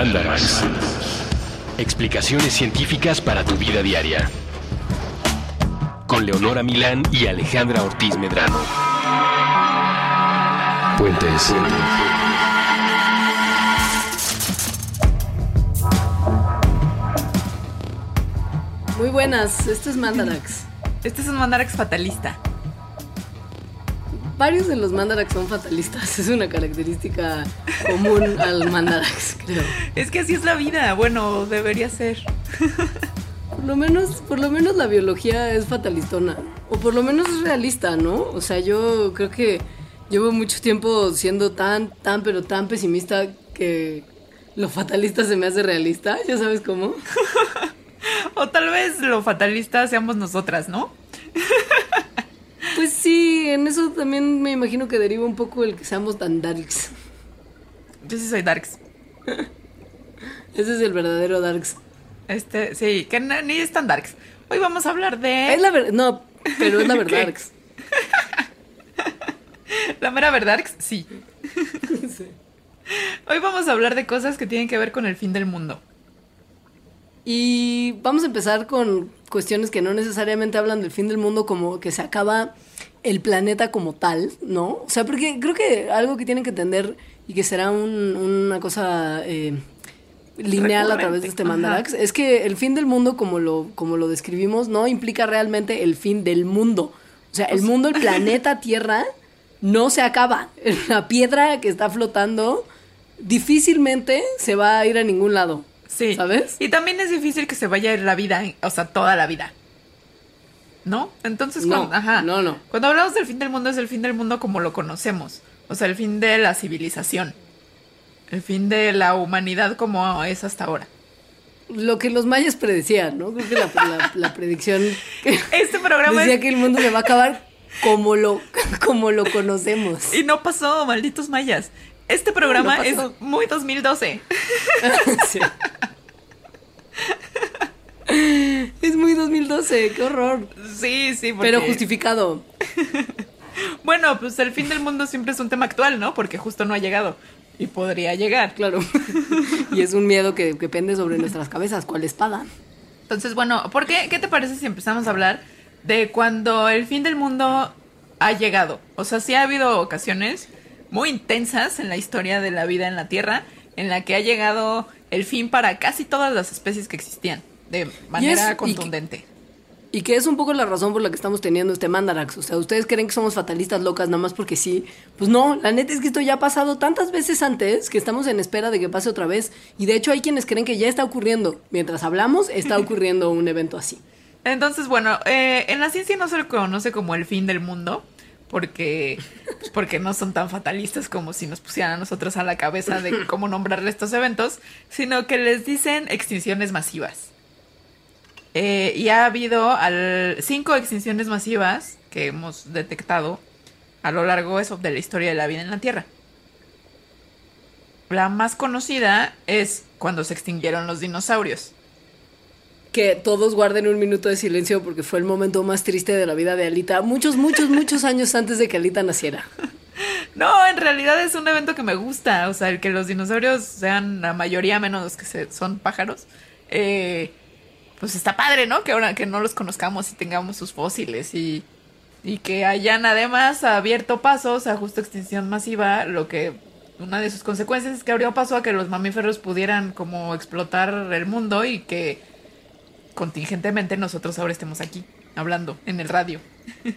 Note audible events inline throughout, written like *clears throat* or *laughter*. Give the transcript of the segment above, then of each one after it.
Mandarax. Explicaciones científicas para tu vida diaria. Con Leonora Milán y Alejandra Ortiz Medrano. Puentes. Muy buenas, esto es Mandarax. Este es un Mandarax fatalista. Varios de los Mandarax son fatalistas, *laughs* es una característica común al Mandarax, *laughs* creo. Es que así es la vida, bueno, debería ser. Por lo menos, por lo menos la biología es fatalistona, o por lo menos es realista, ¿no? O sea, yo creo que llevo mucho tiempo siendo tan, tan, pero tan pesimista que lo fatalista se me hace realista, ¿ya sabes cómo? *laughs* O tal vez lo fatalista seamos nosotras, ¿no? Pues sí, en eso también me imagino que deriva un poco el que seamos tan darks. Yo sí soy Darks. Ese es el verdadero darks. Este, sí, que no- ni es tan Darks. Hoy vamos a hablar de Es la verdad, no, pero es la *laughs* verdad. *laughs* La mera verdad, Darks, sí. *laughs* Sí. Hoy vamos a hablar de cosas que tienen que ver con el fin del mundo. Y vamos a empezar con cuestiones que no necesariamente hablan del fin del mundo como que se acaba el planeta como tal, ¿no? O sea, porque creo que algo que tienen que entender y que será un- una cosa eh, lineal a través de este mandarax es que el fin del mundo como lo, como lo describimos no implica realmente el fin del mundo. O sea, el mundo, el *laughs* planeta Tierra no se acaba. *laughs* La piedra que está flotando difícilmente se va a ir a ningún lado. Sí. ¿Sabes? Y también es difícil que se vaya a ir la vida, o sea, toda la vida. ¿No? Entonces, No, cuando, ajá. no, no. Cuando hablamos del fin del mundo es el fin del mundo como lo conocemos. O sea, el fin de la civilización. El fin de la humanidad como es hasta ahora. Lo que los mayas predecían, ¿no? Creo que la, la- la predicción que *laughs* Este programa decía es- que el mundo se va a acabar como lo, como lo conocemos. Y no pasó, malditos mayas. Este programa No es muy 2012. *laughs* Sí. *laughs* Es muy 2012, qué horror. Sí, sí, porque... Pero justificado. *laughs* Bueno, pues el fin del mundo siempre es un tema actual, ¿no? Porque justo no ha llegado. Y podría llegar. Claro. *laughs* Y es un miedo que, que pende sobre nuestras cabezas, ¿cuál espada? Entonces, bueno, ¿por qué? ¿Qué te parece si empezamos a hablar de cuando el fin del mundo ha llegado? O sea, sí ha habido ocasiones muy intensas en la historia de la vida en la Tierra en la que ha llegado el fin para casi todas las especies que existían de manera contundente. Y que es un poco la razón por la que estamos teniendo este mandarax. O sea, ustedes creen que somos fatalistas locas nada más porque sí. Pues no, la neta es que esto ya ha pasado tantas veces antes que estamos en espera de que pase otra vez. Y de hecho hay quienes creen que ya está ocurriendo. Mientras hablamos, está *laughs* ocurriendo un evento así. Entonces, bueno, eh, en la ciencia no se le conoce como el fin del mundo, porque, pues, porque no son tan fatalistas como si nos pusieran a nosotros a la cabeza de cómo nombrarle estos eventos, sino que les dicen extinciones masivas. Eh, y ha habido al, cinco extinciones masivas que hemos detectado a lo largo eso, de la historia de la vida en la Tierra. La más conocida es cuando se extinguieron los dinosaurios. Que todos guarden un minuto de silencio porque fue el momento más triste de la vida de Alita. Muchos, muchos, muchos años antes de que Alita naciera. *laughs* No, en realidad es un evento que me gusta. O sea, el que los dinosaurios sean la mayoría menos los que se- son pájaros. eh, pues está padre, ¿no? Que ahora que no los conozcamos y tengamos sus fósiles y, y que hayan además abierto pasos a justo extinción masiva, lo que una de sus consecuencias es que abrió paso a que los mamíferos pudieran como explotar el mundo y que contingentemente nosotros ahora estemos aquí hablando en el radio. *laughs*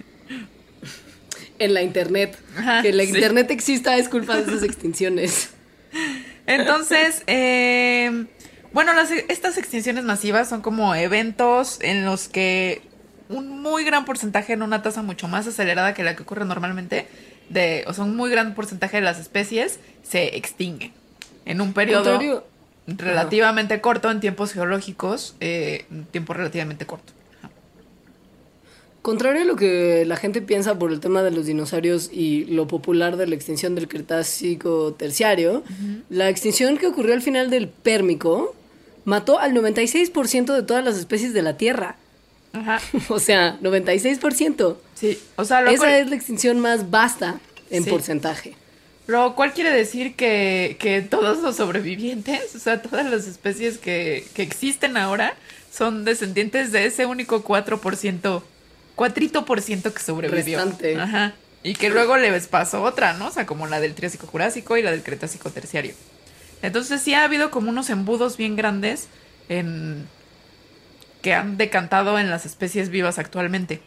En la internet. Ajá, que la sí. internet exista es culpa de esas extinciones. *laughs* Entonces, eh, bueno, las- estas extinciones masivas son como eventos en los que un muy gran porcentaje, en una tasa mucho más acelerada que la que ocurre normalmente, de, o sea, un muy gran porcentaje de las especies se extinguen en un periodo relativamente corto en tiempos geológicos, eh, un tiempo relativamente corto. Contrario a lo que la gente piensa por el tema de los dinosaurios y lo popular de la extinción del Cretácico terciario, la extinción que ocurrió al final del Pérmico mató al 96% de todas las especies de la Tierra. Ajá. *laughs* O sea, 96%. Sí, o sea, lo Esa es la extinción más vasta en Sí. porcentaje. Lo cual quiere decir que, que todos los sobrevivientes, o sea, todas las especies que, que existen ahora, son descendientes de ese único 4%, cuatrito por ciento que sobrevivió. Restante. Ajá. Y que luego les pasó otra, ¿no? O sea, como la del Triásico Jurásico y la del Cretácico Terciario. Entonces sí ha habido como unos embudos bien grandes en que han decantado en las especies vivas actualmente.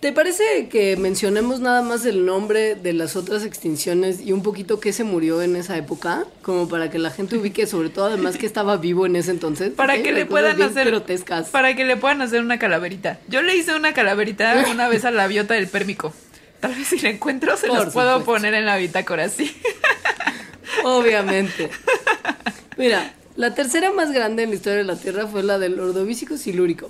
¿Te parece que mencionemos nada más el nombre de las otras extinciones y un poquito qué se murió en esa época? Como para que la gente ubique, sobre todo además que estaba vivo en ese entonces. Para ¿eh? que le puedan hacer grotescas. para que le puedan hacer una calaverita. Yo le hice una calaverita *laughs* una vez a la biota del pérmico. Tal vez si la encuentro se Por los puedo supuesto. poner en la bitácora, sí. *laughs* Obviamente. Mira, la tercera más grande en la historia de la Tierra fue la del Ordovícico silúrico.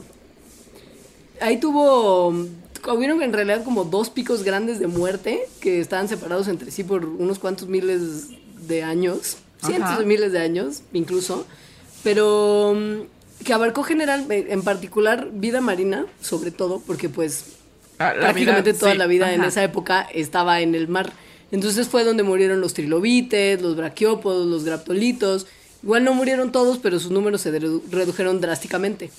Ahí tuvo, hubieron en realidad como dos picos grandes de muerte que estaban separados entre sí por unos cuantos miles de años, cientos de miles de años incluso, pero mm, que abarcó general, en particular vida marina, sobre todo, porque pues Ah, la prácticamente vida, toda sí, la vida en esa época estaba en el mar. Entonces fue donde murieron los trilobites, los braquiópodos, los graptolitos. Igual no murieron todos, pero sus números se redu- redujeron drásticamente.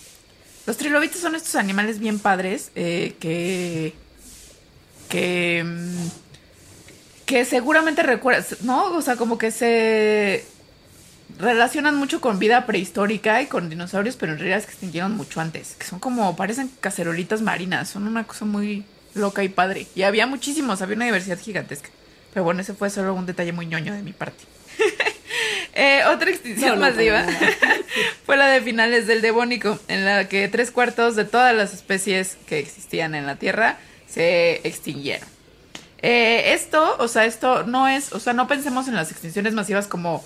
Los trilobites son estos animales bien padres eh, que. que. mm, que seguramente recuerdas, ¿no? O sea, como que se relacionan mucho con vida prehistórica y con dinosaurios, pero en realidad es que extinguieron mucho antes. Que son como, parecen cacerolitas marinas, son una cosa muy loca y padre. Y había muchísimos, había una diversidad gigantesca. Pero bueno, ese fue solo un detalle muy ñoño de mi parte. *laughs* Eh, otra extinción No, no, para masiva *laughs* fue la de finales del Devónico, en la que tres cuartos de todas las especies que existían en la Tierra se extinguieron. Eh, esto, o sea, esto no es, o sea, no pensemos en las extinciones masivas como,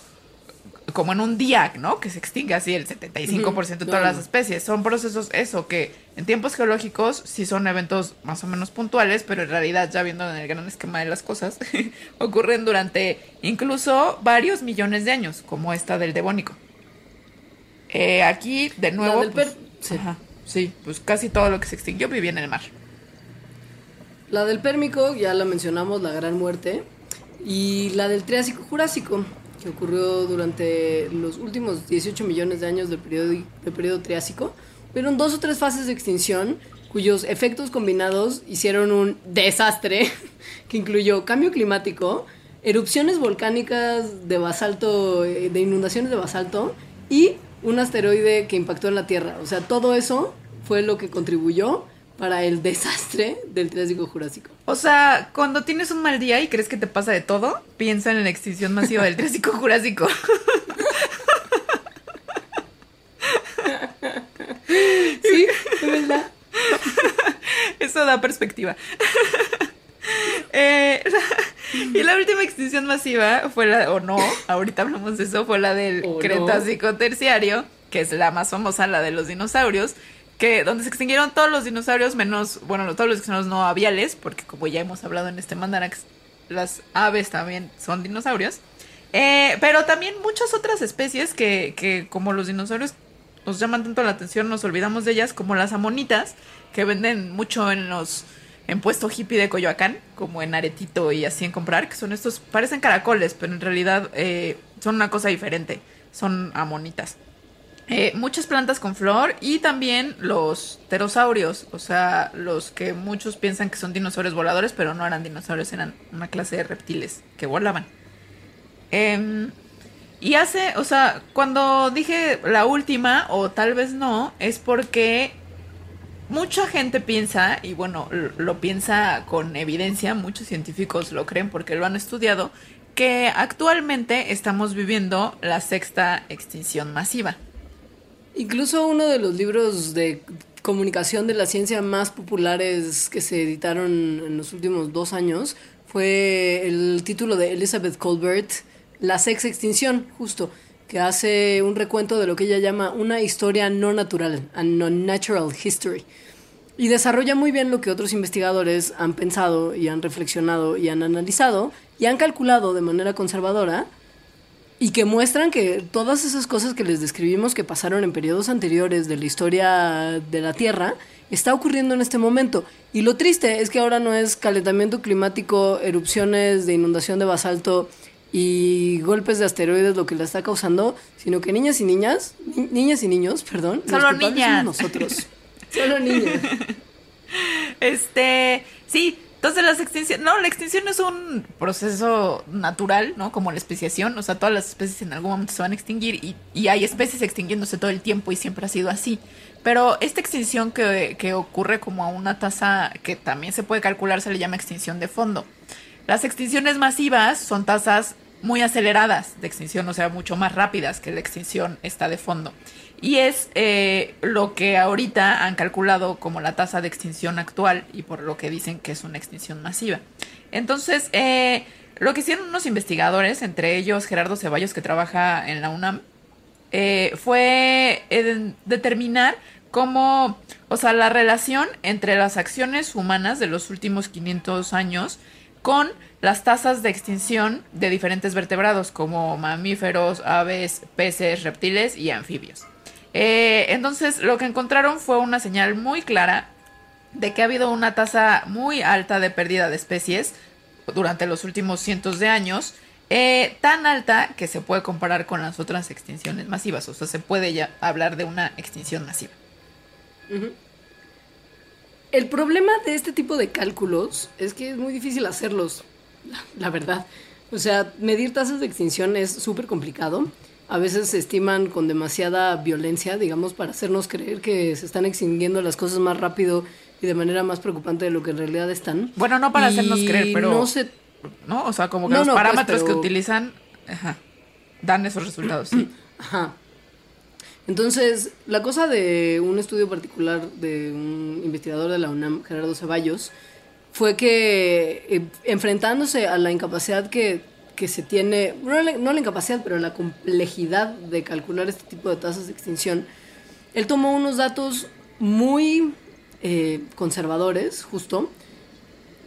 como en un día, ¿no? Que se extingue así el 75% de Ujú. todas No, las especies. Son procesos, eso, que en tiempos geológicos sí son eventos más o menos puntuales, pero en realidad, ya viendo en el gran esquema de las cosas, *laughs* ocurren durante incluso varios millones de años, como esta del Devónico. Eh, aquí, de nuevo, del pues, per- sí. ajá, sí, pues casi todo lo que se extinguió vivía en el mar. La del Pérmico, ya la mencionamos, la gran muerte. Y la del Triásico Jurásico, que ocurrió durante los últimos 18 millones de años del periodo, del periodo Triásico. Hubieron dos o tres fases de extinción cuyos efectos combinados hicieron un desastre *laughs* que incluyó cambio climático, erupciones volcánicas de basalto, eh, de inundaciones de basalto y un asteroide que impactó en la Tierra. O sea, todo eso fue lo que contribuyó para el desastre del Triásico Jurásico. O sea, cuando tienes un mal día y crees que te pasa de todo, piensa en la extinción masiva del Triásico Jurásico. *laughs* Sí, de verdad. Eso da perspectiva. Eh, y la última extinción masiva fue la, o no, ahorita hablamos de eso, fue la del no. Cretácico Terciario, que es la más famosa, la de los dinosaurios, que donde se extinguieron todos los dinosaurios menos, bueno, todos los dinosaurios no aviales, porque como ya hemos hablado en este Mandarax, las aves también son dinosaurios. Eh, pero también muchas otras especies que, que como los dinosaurios nos llaman tanto la atención, nos olvidamos de ellas, como las amonitas, que venden mucho en los en puesto hippie de Coyoacán, como en Aretito y así en comprar, que son estos, parecen caracoles, pero en realidad eh, son una cosa diferente, son amonitas. Eh, muchas plantas con flor y también los pterosaurios, o sea, los que muchos piensan que son dinosaurios voladores, pero no eran dinosaurios, eran una clase de reptiles que volaban. Em, y hace, o sea, cuando dije la última, o tal vez no, es porque mucha gente piensa, y bueno, lo piensa con evidencia, muchos científicos lo creen porque lo han estudiado, que actualmente estamos viviendo la sexta extinción masiva. Incluso uno de los libros de comunicación de la ciencia más populares que se editaron en los últimos dos años fue el título de Elizabeth Colbert, La sexta extinción, justo, que hace un recuento de lo que ella llama una historia no natural, a non-natural history. Y desarrolla muy bien lo que otros investigadores han pensado y han reflexionado y han analizado y han calculado de manera conservadora y que muestran que todas esas cosas que les describimos que pasaron en periodos anteriores de la historia de la Tierra está ocurriendo en este momento. Y lo triste es que ahora no es calentamiento climático, erupciones de inundación de basalto y golpes de asteroides lo que la está causando, sino que niñas y niñas, ni- niñas y niños, perdón, Solo niñas. somos nosotros. *laughs* Solo niñas. Este, sí, entonces las extinciones, no, la extinción es un proceso natural, ¿no? Como la especiación, o sea, todas las especies en algún momento se van a extinguir y, y hay especies extinguiéndose todo el tiempo y siempre ha sido así. Pero esta extinción que, que ocurre como a una tasa que también se puede calcular se le llama extinción de fondo. Las extinciones masivas son tasas muy aceleradas de extinción, o sea, mucho más rápidas que la extinción esta de fondo. Y es eh, lo que ahorita han calculado como la tasa de extinción actual y por lo que dicen que es una extinción masiva. Entonces, eh, lo que hicieron unos investigadores, entre ellos Gerardo Ceballos, que trabaja en la UNAM, eh, fue eh, determinar cómo, o sea, la relación entre las acciones humanas de los últimos 500 años con las tasas de extinción de diferentes vertebrados como mamíferos, aves, peces, reptiles y anfibios. Eh, entonces, lo que encontraron fue una señal muy clara de que ha habido una tasa muy alta de pérdida de especies durante los últimos cientos de años, eh, tan alta que se puede comparar con las otras extinciones masivas, o sea, se puede ya hablar de una extinción masiva. El problema de este tipo de cálculos es que es muy difícil hacerlos, la, la verdad. O sea, medir tasas de extinción es súper complicado. A veces se estiman con demasiada violencia, digamos, para hacernos creer que se están extinguiendo las cosas más rápido y de manera más preocupante de lo que en realidad están. Bueno, no para Y hacernos creer, pero... No se ¿no? O sea, como que No, los no, pues, parámetros que utilizan ajá, dan esos resultados, sí. *clears throat* Ajá. Entonces, la cosa de un estudio particular de un investigador de la UNAM, Gerardo Ceballos, fue que eh, enfrentándose a la incapacidad que, que se tiene, no la, no la incapacidad, pero la complejidad de calcular este tipo de tasas de extinción, él tomó unos datos muy eh, conservadores, justo,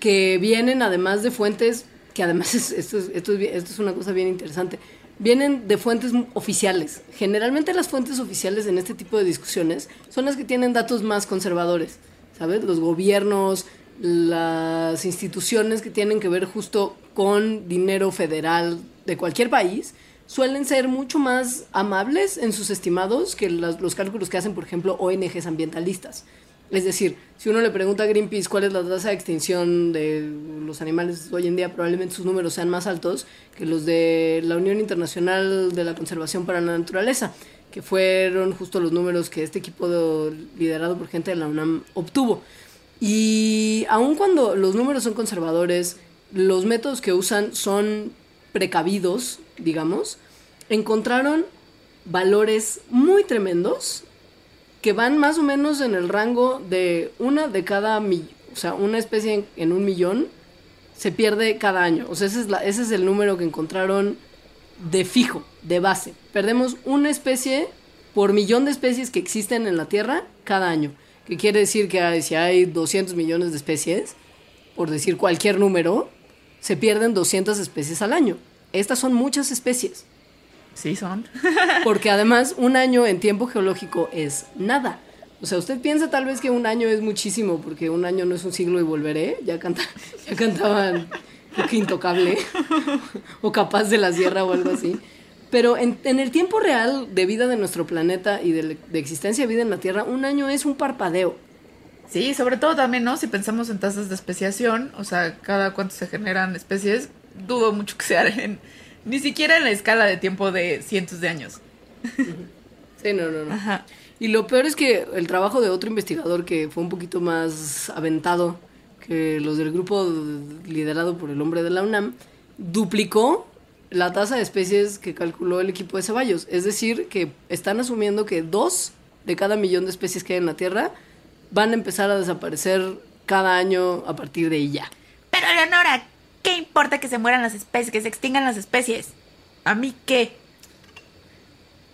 que vienen además de fuentes, que además *laughs* es- esto, es, esto, es, esto es una cosa bien interesante, vienen de fuentes oficiales. Generalmente las fuentes oficiales en este tipo de discusiones son las que tienen datos más conservadores, ¿sabes? Los gobiernos, las instituciones que tienen que ver justo con dinero federal de cualquier país, suelen ser mucho más amables en sus estimados que los cálculos que hacen, por ejemplo, ONGs ambientalistas. Es decir, si uno le pregunta a Greenpeace cuál es la tasa de extinción de los animales hoy en día, probablemente sus números sean más altos que los de la Unión Internacional de la Conservación para la Naturaleza, que fueron justo los números que este equipo de- liderado por gente de la UNAM obtuvo. Y aun cuando los números son conservadores, los métodos que usan son precavidos, digamos, encontraron valores muy tremendos que van más o menos en el rango de una de cada millón, o sea, una especie en, en un millón se pierde cada año. O sea, ese es, la- ese es el número que encontraron de fijo, de base. Perdemos una especie por millón de especies que existen en la Tierra cada año. Que quiere decir que hay- si hay 200 millones de especies, por decir cualquier número, se pierden 200 especies al año. Estas son muchas especies. Sí, son. *laughs* Porque además un año en tiempo geológico es nada. O sea, usted piensa tal vez que un año es muchísimo, porque un año no es un siglo y volveré. Ya, canta, ya cantaban creo que intocable *laughs* o capaz de la sierra o algo así. Pero en, en el tiempo real de vida de nuestro planeta y de, de existencia de vida en la Tierra, un año es un parpadeo. Sí, sobre todo también, ¿no? Si pensamos en tasas de especiación, o sea, cada cuánto se generan especies, dudo mucho que sea en, ni siquiera en la escala de tiempo de cientos de años. Sí, no, no, no. Ajá. Y lo peor es que el trabajo de otro investigador que fue un poquito más aventado que los del grupo liderado por el hombre de la UNAM, duplicó la tasa de especies que calculó el equipo de Ceballos. Es decir, que están asumiendo que dos de cada millón de especies que hay en la Tierra van a empezar a desaparecer cada año a partir de ya. Pero Leonora, ¿qué importa que se mueran las especies, que se extingan las especies? ¿A mí qué?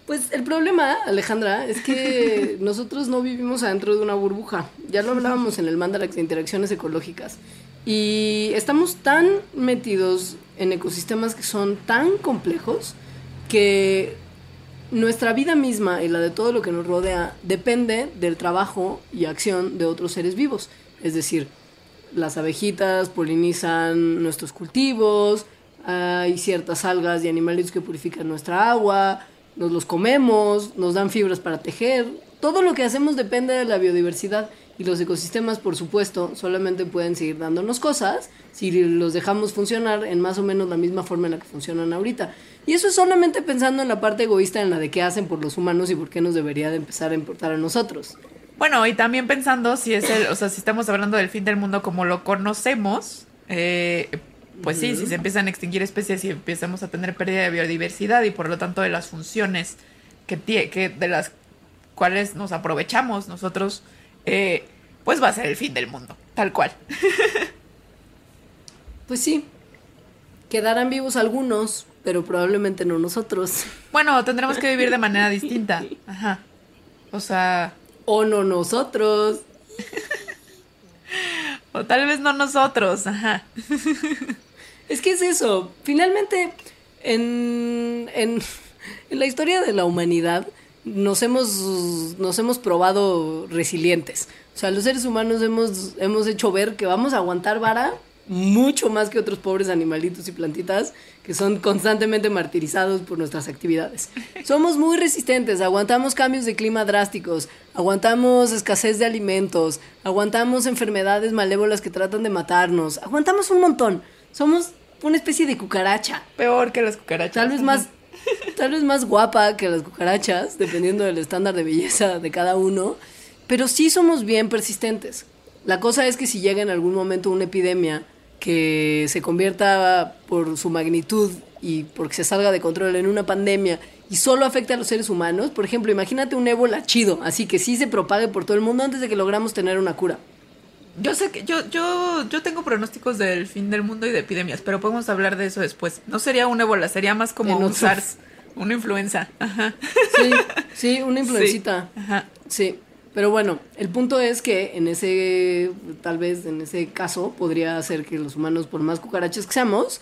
Pues el problema, Alejandra, es que *laughs* nosotros no vivimos adentro de una burbuja. Ya lo hablábamos en el Mandalax de interacciones ecológicas. Y estamos tan metidos en ecosistemas que son tan complejos que nuestra vida misma y la de todo lo que nos rodea depende del trabajo y acción de otros seres vivos. Es decir, las abejitas polinizan nuestros cultivos, hay ciertas algas y animalitos que purifican nuestra agua, nos los comemos, nos dan fibras para tejer. Todo lo que hacemos depende de la biodiversidad y los ecosistemas, por supuesto, solamente pueden seguir dándonos cosas si los dejamos funcionar en más o menos la misma forma en la que funcionan ahorita. Y eso es solamente pensando en la parte egoísta en la de qué hacen por los humanos y por qué nos debería de empezar a importar a nosotros. Bueno, y también pensando si es el, o sea, si estamos hablando del fin del mundo como lo conocemos, eh, pues sí, si se empiezan a extinguir especies y empezamos a tener pérdida de biodiversidad y por lo tanto de las funciones que, que de las cuales nos aprovechamos nosotros, eh, pues va a ser el fin del mundo, tal cual. *laughs* pues sí, quedarán vivos algunos, pero probablemente no nosotros. *laughs* Bueno, tendremos que vivir de manera distinta. Ajá. O sea... O no nosotros. *laughs* o tal vez no nosotros. Ajá. Es que es eso. Finalmente, en, en, en la historia de la humanidad, nos hemos, nos hemos probado resilientes. O sea, los seres humanos hemos, hemos hecho ver que vamos a aguantar vara mucho más que otros pobres animalitos y plantitas que son constantemente martirizados por nuestras actividades. *laughs* Somos muy resistentes, aguantamos cambios de clima drásticos, aguantamos escasez de alimentos, aguantamos enfermedades malévolas que tratan de matarnos, aguantamos un montón. Somos una especie de cucaracha. Peor que las cucarachas. Tal vez más tal vez más guapa que las cucarachas, dependiendo del estándar de belleza de cada uno, pero sí somos bien persistentes. La cosa es que si llega en algún momento una epidemia que se convierta por su magnitud y porque se salga de control en una pandemia y solo afecta a los seres humanos, por ejemplo, imagínate un ébola chido, así que sí se propague por todo el mundo antes de que logramos tener una cura. Yo sé que yo, yo, yo tengo pronósticos del fin del mundo y de epidemias, pero podemos hablar de eso después. No sería un ébola, sería más como un SARS, una influenza. Ajá. Sí, sí, una influencita. Sí. Ajá. Sí. Pero bueno, el punto es que en ese, tal vez en ese caso, podría ser que los humanos, por más cucarachas que seamos,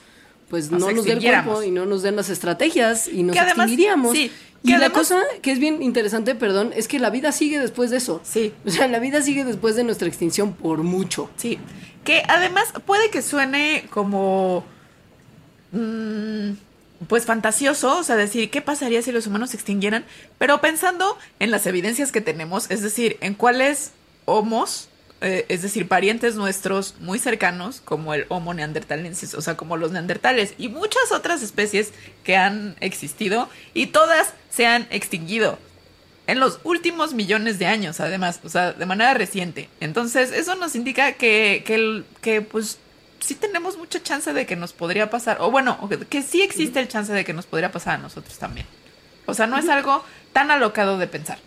pues no nos den el cuerpo y no nos den las estrategias y nos extinguiríamos. Sí, y la cosa que es bien interesante, perdón, es que la vida sigue después de eso. Sí. O sea, la vida sigue después de nuestra extinción por mucho. Sí. Que además puede que suene como... Mmm, pues fantasioso, o sea, decir qué pasaría si los humanos se extinguieran, pero pensando en las evidencias que tenemos, es decir, en cuáles homos eh, es decir, parientes nuestros muy cercanos, como el Homo neandertalensis, o sea, como los neandertales, y muchas otras especies que han existido y todas se han extinguido en los últimos millones de años, además, o sea, de manera reciente. Entonces, eso nos indica que, que, que pues, sí tenemos mucha chance de que nos podría pasar, o bueno, que sí existe el chance de que nos podría pasar a nosotros también. O sea, no es algo tan alocado de pensar.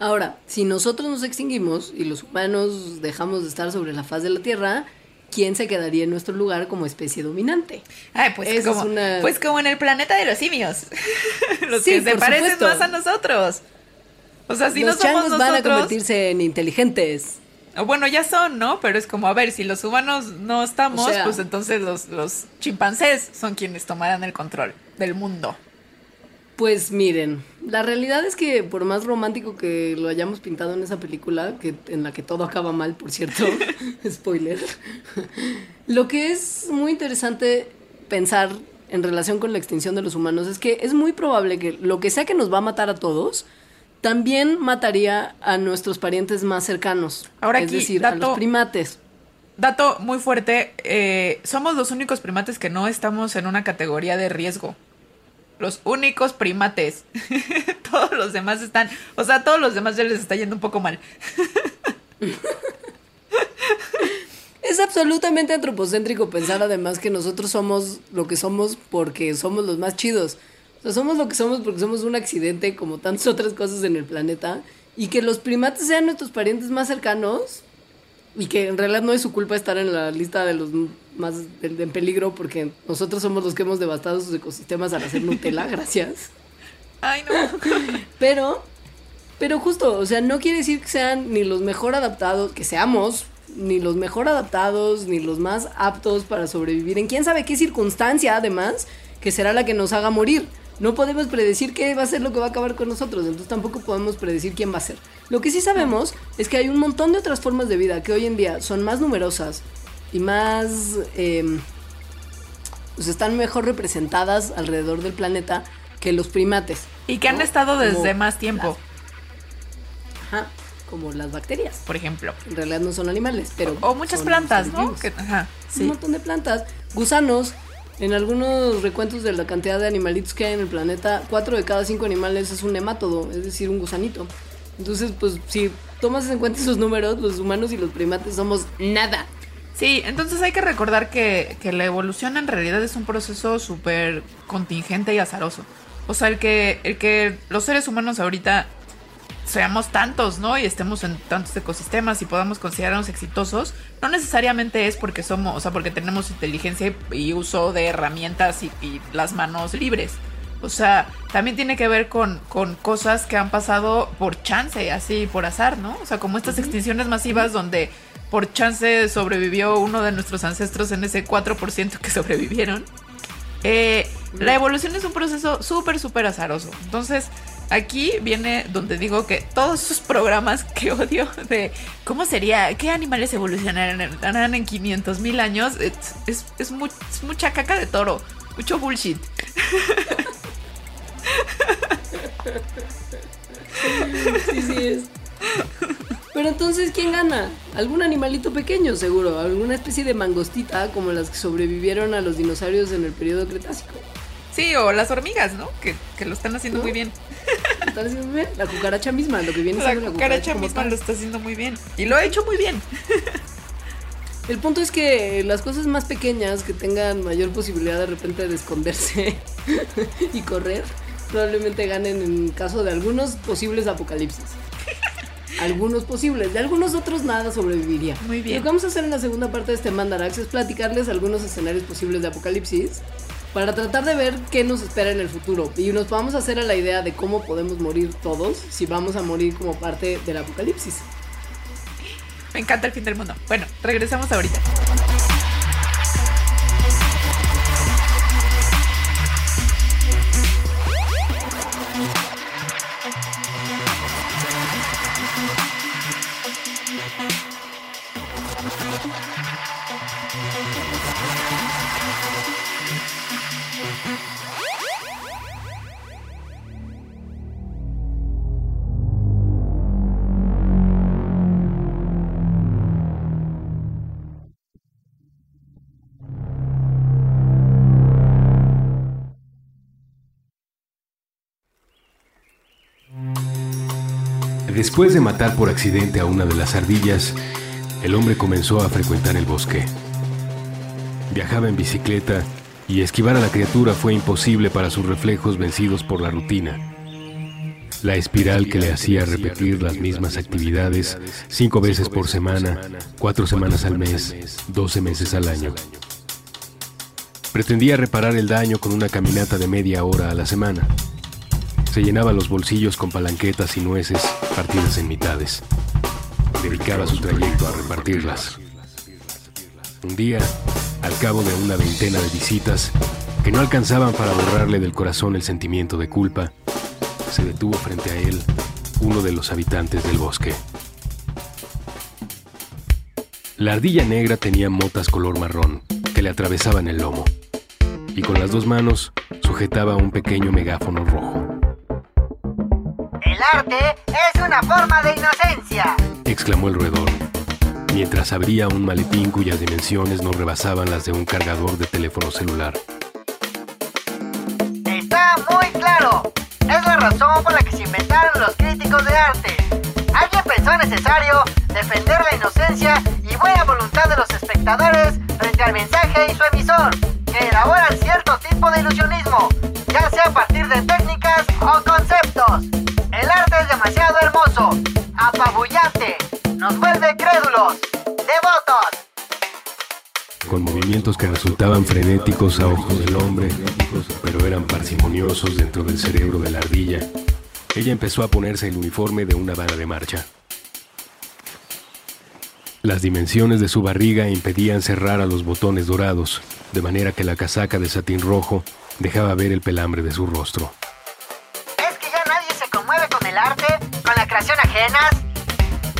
Ahora, si nosotros nos extinguimos y los humanos dejamos de estar sobre la faz de la Tierra, ¿quién se quedaría en nuestro lugar como especie dominante? Ay, pues, como, pues como en el planeta de los simios. *laughs* los que se parecen más a nosotros. O sea, si los no somos nosotros, van a convertirse en inteligentes. Bueno, ya son, ¿no? Pero es como, a ver, si los humanos no estamos, pues entonces los, los chimpancés son quienes tomarán el control del mundo. Pues miren, la realidad es que por más romántico que lo hayamos pintado en esa película, que en la que todo acaba mal, por cierto, *laughs* spoiler, lo que es muy interesante pensar en relación con la extinción de los humanos es que es muy probable que lo que sea que nos va a matar a todos, también mataría a nuestros parientes más cercanos. Ahora es decir, a los primates. Dato muy fuerte, eh, somos los únicos primates que no estamos en una categoría de riesgo los únicos primates. *laughs* todos los demás están, o sea, todos los demás ya les está yendo un poco mal. es absolutamente antropocéntrico pensar además que nosotros somos lo que somos porque somos los más chidos. O sea, somos lo que somos porque somos un accidente como tantas otras cosas en el planeta. Y que los primates sean nuestros parientes más cercanos, y que en realidad no es su culpa estar en la lista de los más en peligro porque nosotros somos los que hemos devastado sus ecosistemas al hacer Nutella, *laughs* gracias. Ay, no. *laughs* Pero, pero justo, o sea, no quiere decir que sean ni los mejor adaptados, que seamos ni los mejor adaptados, ni los más aptos para sobrevivir en quién sabe qué circunstancia, además, que será la que nos haga morir. No podemos predecir qué va a ser lo que va a acabar con nosotros, entonces tampoco podemos predecir quién va a ser. Lo que sí sabemos es que hay un montón de otras formas de vida que hoy en día son más numerosas y más... Eh, pues están mejor representadas alrededor del planeta que los primates. Y que han estado desde Como más tiempo, Ajá, como las bacterias. por ejemplo. En realidad no son animales, pero... O muchas plantas, ¿no? Que- ajá, Un sí. montón de plantas, gusanos. En algunos recuentos de la cantidad de animalitos que hay en el planeta, cuatro de cada cinco animales es un nemátodo, es decir, un gusanito. Entonces, pues si tomas en cuenta esos números, los humanos y los primates somos nada. Sí, entonces hay que recordar que, que la evolución en realidad es un proceso súper contingente y azaroso. O sea, el que, el que los seres humanos ahorita seamos tantos, ¿no? Y estemos en tantos ecosistemas y podamos considerarnos exitosos, no necesariamente es porque somos, o sea, porque tenemos inteligencia y, uso de herramientas y las manos libres. O sea, también tiene que ver con, con cosas que han pasado por chance, así por azar, ¿no? O sea, como estas extinciones masivas donde por chance sobrevivió uno de nuestros ancestros en ese 4% que *laughs* sobrevivieron. Eh, la evolución es un proceso súper, súper azaroso. Entonces, aquí viene donde digo que todos esos programas que odio de cómo sería, qué animales evolucionarán en 500 mil años, es, es, es mu- es mucha caca de toro, mucho bullshit. *laughs* Sí, sí es. Pero entonces, ¿quién gana? Algún animalito pequeño, seguro. Alguna especie de mangostita como las que sobrevivieron a los dinosaurios en el periodo Cretácico. Sí, o las hormigas, ¿no? Que, que lo están haciendo ¿No? muy bien. ¿Están haciendo muy bien? La cucaracha misma, lo que viene La siendo la cucaracha cucaracha como misma tal. lo está haciendo muy bien. Y lo ha hecho muy bien. *laughs* El punto es que las cosas más pequeñas que tengan mayor posibilidad de repente de esconderse *laughs* y correr probablemente ganen en caso de algunos posibles apocalipsis. Algunos posibles, de algunos otros nada sobreviviría. Muy bien. Lo que vamos a hacer en la segunda parte de este Mandarax es platicarles algunos escenarios posibles de apocalipsis para tratar de ver qué nos espera en el futuro y nos vamos a hacer a la idea de cómo podemos morir todos si vamos a morir como parte del apocalipsis. Me encanta el fin del mundo. Bueno, regresamos ahorita. Después de matar por accidente a una de las ardillas, el hombre comenzó a frecuentar el bosque. Viajaba en bicicleta y esquivar a la criatura fue imposible para sus reflejos vencidos por la rutina. La espiral que le hacía repetir las mismas actividades cinco veces por semana, cuatro semanas al mes, doce meses al año. Pretendía reparar el daño con una caminata de media hora a la semana. Se llenaba los bolsillos con palanquetas y nueces partidas en mitades. Dedicaba su trayecto a repartirlas. Un día, al cabo de una veintena de visitas, que no alcanzaban para borrarle del corazón el sentimiento de culpa, se detuvo frente a él uno de los habitantes del bosque. La ardilla negra tenía motas color marrón que le atravesaban el lomo, y con las dos manos sujetaba un pequeño megáfono rojo. Arte es una forma de inocencia. exclamó el roedor, mientras abría un maletín cuyas dimensiones no rebasaban las de un cargador de teléfono celular. Está muy claro. Es la razón por la que se inventaron los críticos de arte. Alguien pensó necesario defender la inocencia y buena voluntad de los espectadores que resultaban frenéticos a ojos del hombre, pero eran parsimoniosos dentro del cerebro de la ardilla. Ella empezó a ponerse el uniforme de una bala de marcha. Las dimensiones de su barriga impedían cerrar a los botones dorados, de manera que la casaca de satín rojo dejaba ver el pelambre de su rostro. ¿Es que ya nadie se conmueve con el arte? ¿Con la creación ajenas?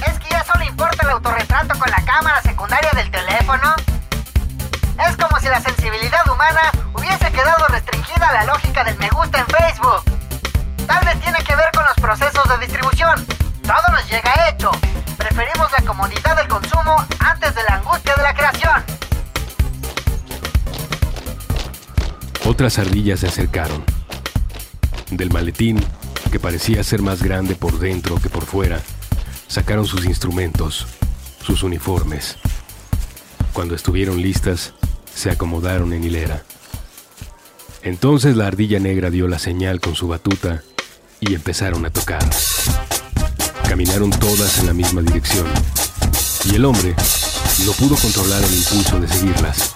¿Es que ya solo importa el autorretrato con la cámara secundaria del teléfono? La sensibilidad humana hubiese quedado restringida a la lógica del me gusta en Facebook. Tal vez tiene que ver con los procesos de distribución. Todo nos llega hecho. Preferimos la comodidad del consumo antes de la angustia de la creación. Otras ardillas se acercaron. Del maletín, que parecía ser más grande por dentro que por fuera, sacaron sus instrumentos, sus uniformes. Cuando estuvieron listas, se acomodaron en hilera. Entonces la ardilla negra dio la señal con su batuta y empezaron a tocar. Caminaron todas en la misma dirección y el hombre no pudo controlar el impulso de seguirlas.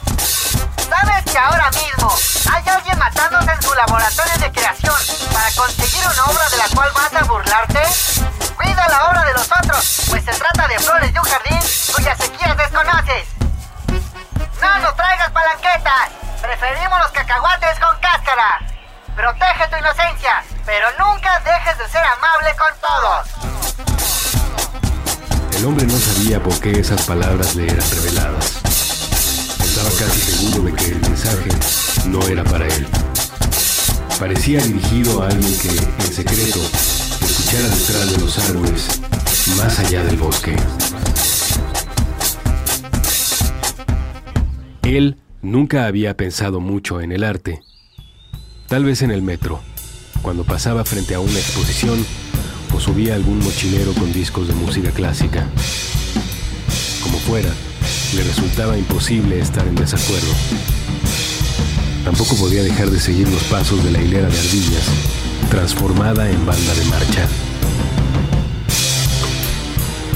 ¿Sabes que ahora mismo hay alguien matándose en su laboratorio de creación para conseguir una obra de la cual vas a burlarte? Cuida la obra de los otros, pues se trata de flores de un jardín cuyas sequías desconoces. No nos palanquetas, preferimos los cacahuates con cáscara. Protege tu inocencia, pero nunca dejes de ser amable con todos. El hombre no sabía por qué esas palabras le eran reveladas. Estaba casi seguro de que el mensaje no era para él. Parecía dirigido a alguien que, en secreto, escuchara detrás de los árboles, más allá del bosque. Él nunca había pensado mucho en el arte. Tal vez en el metro, cuando pasaba frente a una exposición o subía algún mochilero con discos de música clásica. Como fuera, le resultaba imposible estar en desacuerdo. Tampoco podía dejar de seguir los pasos de la hilera de ardillas, transformada en banda de marcha.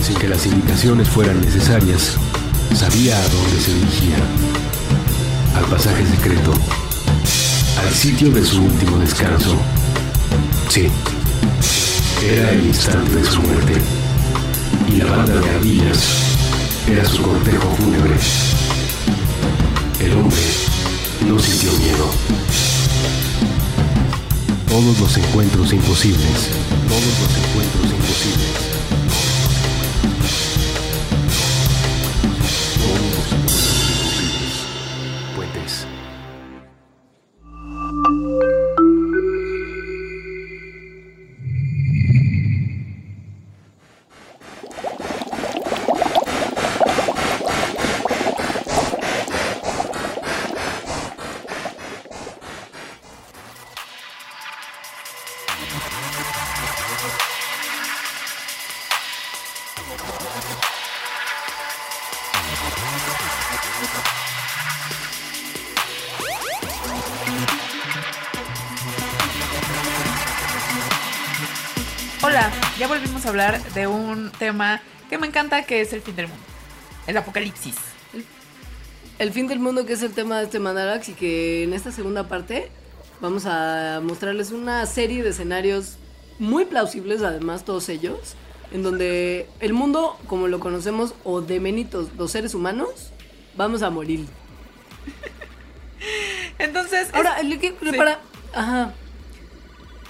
Sin que las indicaciones fueran necesarias, sabía a dónde se dirigía. Al pasaje secreto, al sitio de su último descanso. Sí, era el instante de su muerte. Y la banda de ardillas era su cortejo fúnebre. El hombre no sintió miedo. Todos los encuentros imposibles, todos los encuentros imposibles. Todos los ya volvimos a hablar de un tema que me encanta, que es el fin del mundo. El apocalipsis. El fin del mundo, que es el tema de este Mandarax, y que en esta segunda parte vamos a mostrarles una serie de escenarios muy plausibles, además, todos ellos, en donde el mundo, como lo conocemos, o de menitos, los seres humanos, vamos a morir. *laughs* Entonces, es- Ahora, el que- Sí. para, ajá.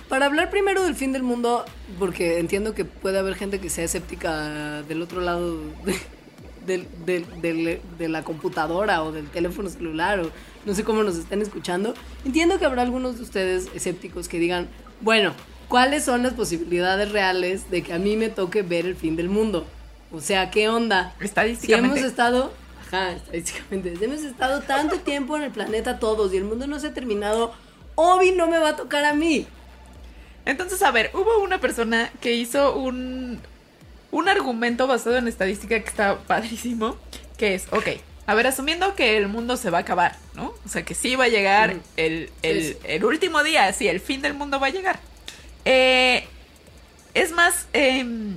Para hablar primero del fin del mundo, porque entiendo que puede haber gente que sea escéptica del otro lado de, del- del- de la computadora o del teléfono celular, o no sé cómo nos estén escuchando. Entiendo que habrá algunos de ustedes escépticos que digan, bueno, ¿cuáles son las posibilidades reales de que a mí me toque ver el fin del mundo? O sea, ¿qué onda? Si estadísticamente. hemos estado, ajá, estadísticamente, si hemos estado tanto tiempo en el planeta todos y el mundo no se ha terminado, Obi no me va a tocar a mí. Entonces, a ver, hubo una persona que hizo un, un argumento basado en estadística que está padrísimo, que es, ok, a ver, asumiendo que el mundo se va a acabar, ¿no? O sea, que sí va a llegar Ujú. el, el- Sí, sí. el último día, sí, el fin del mundo va a llegar. Eh, es más, em,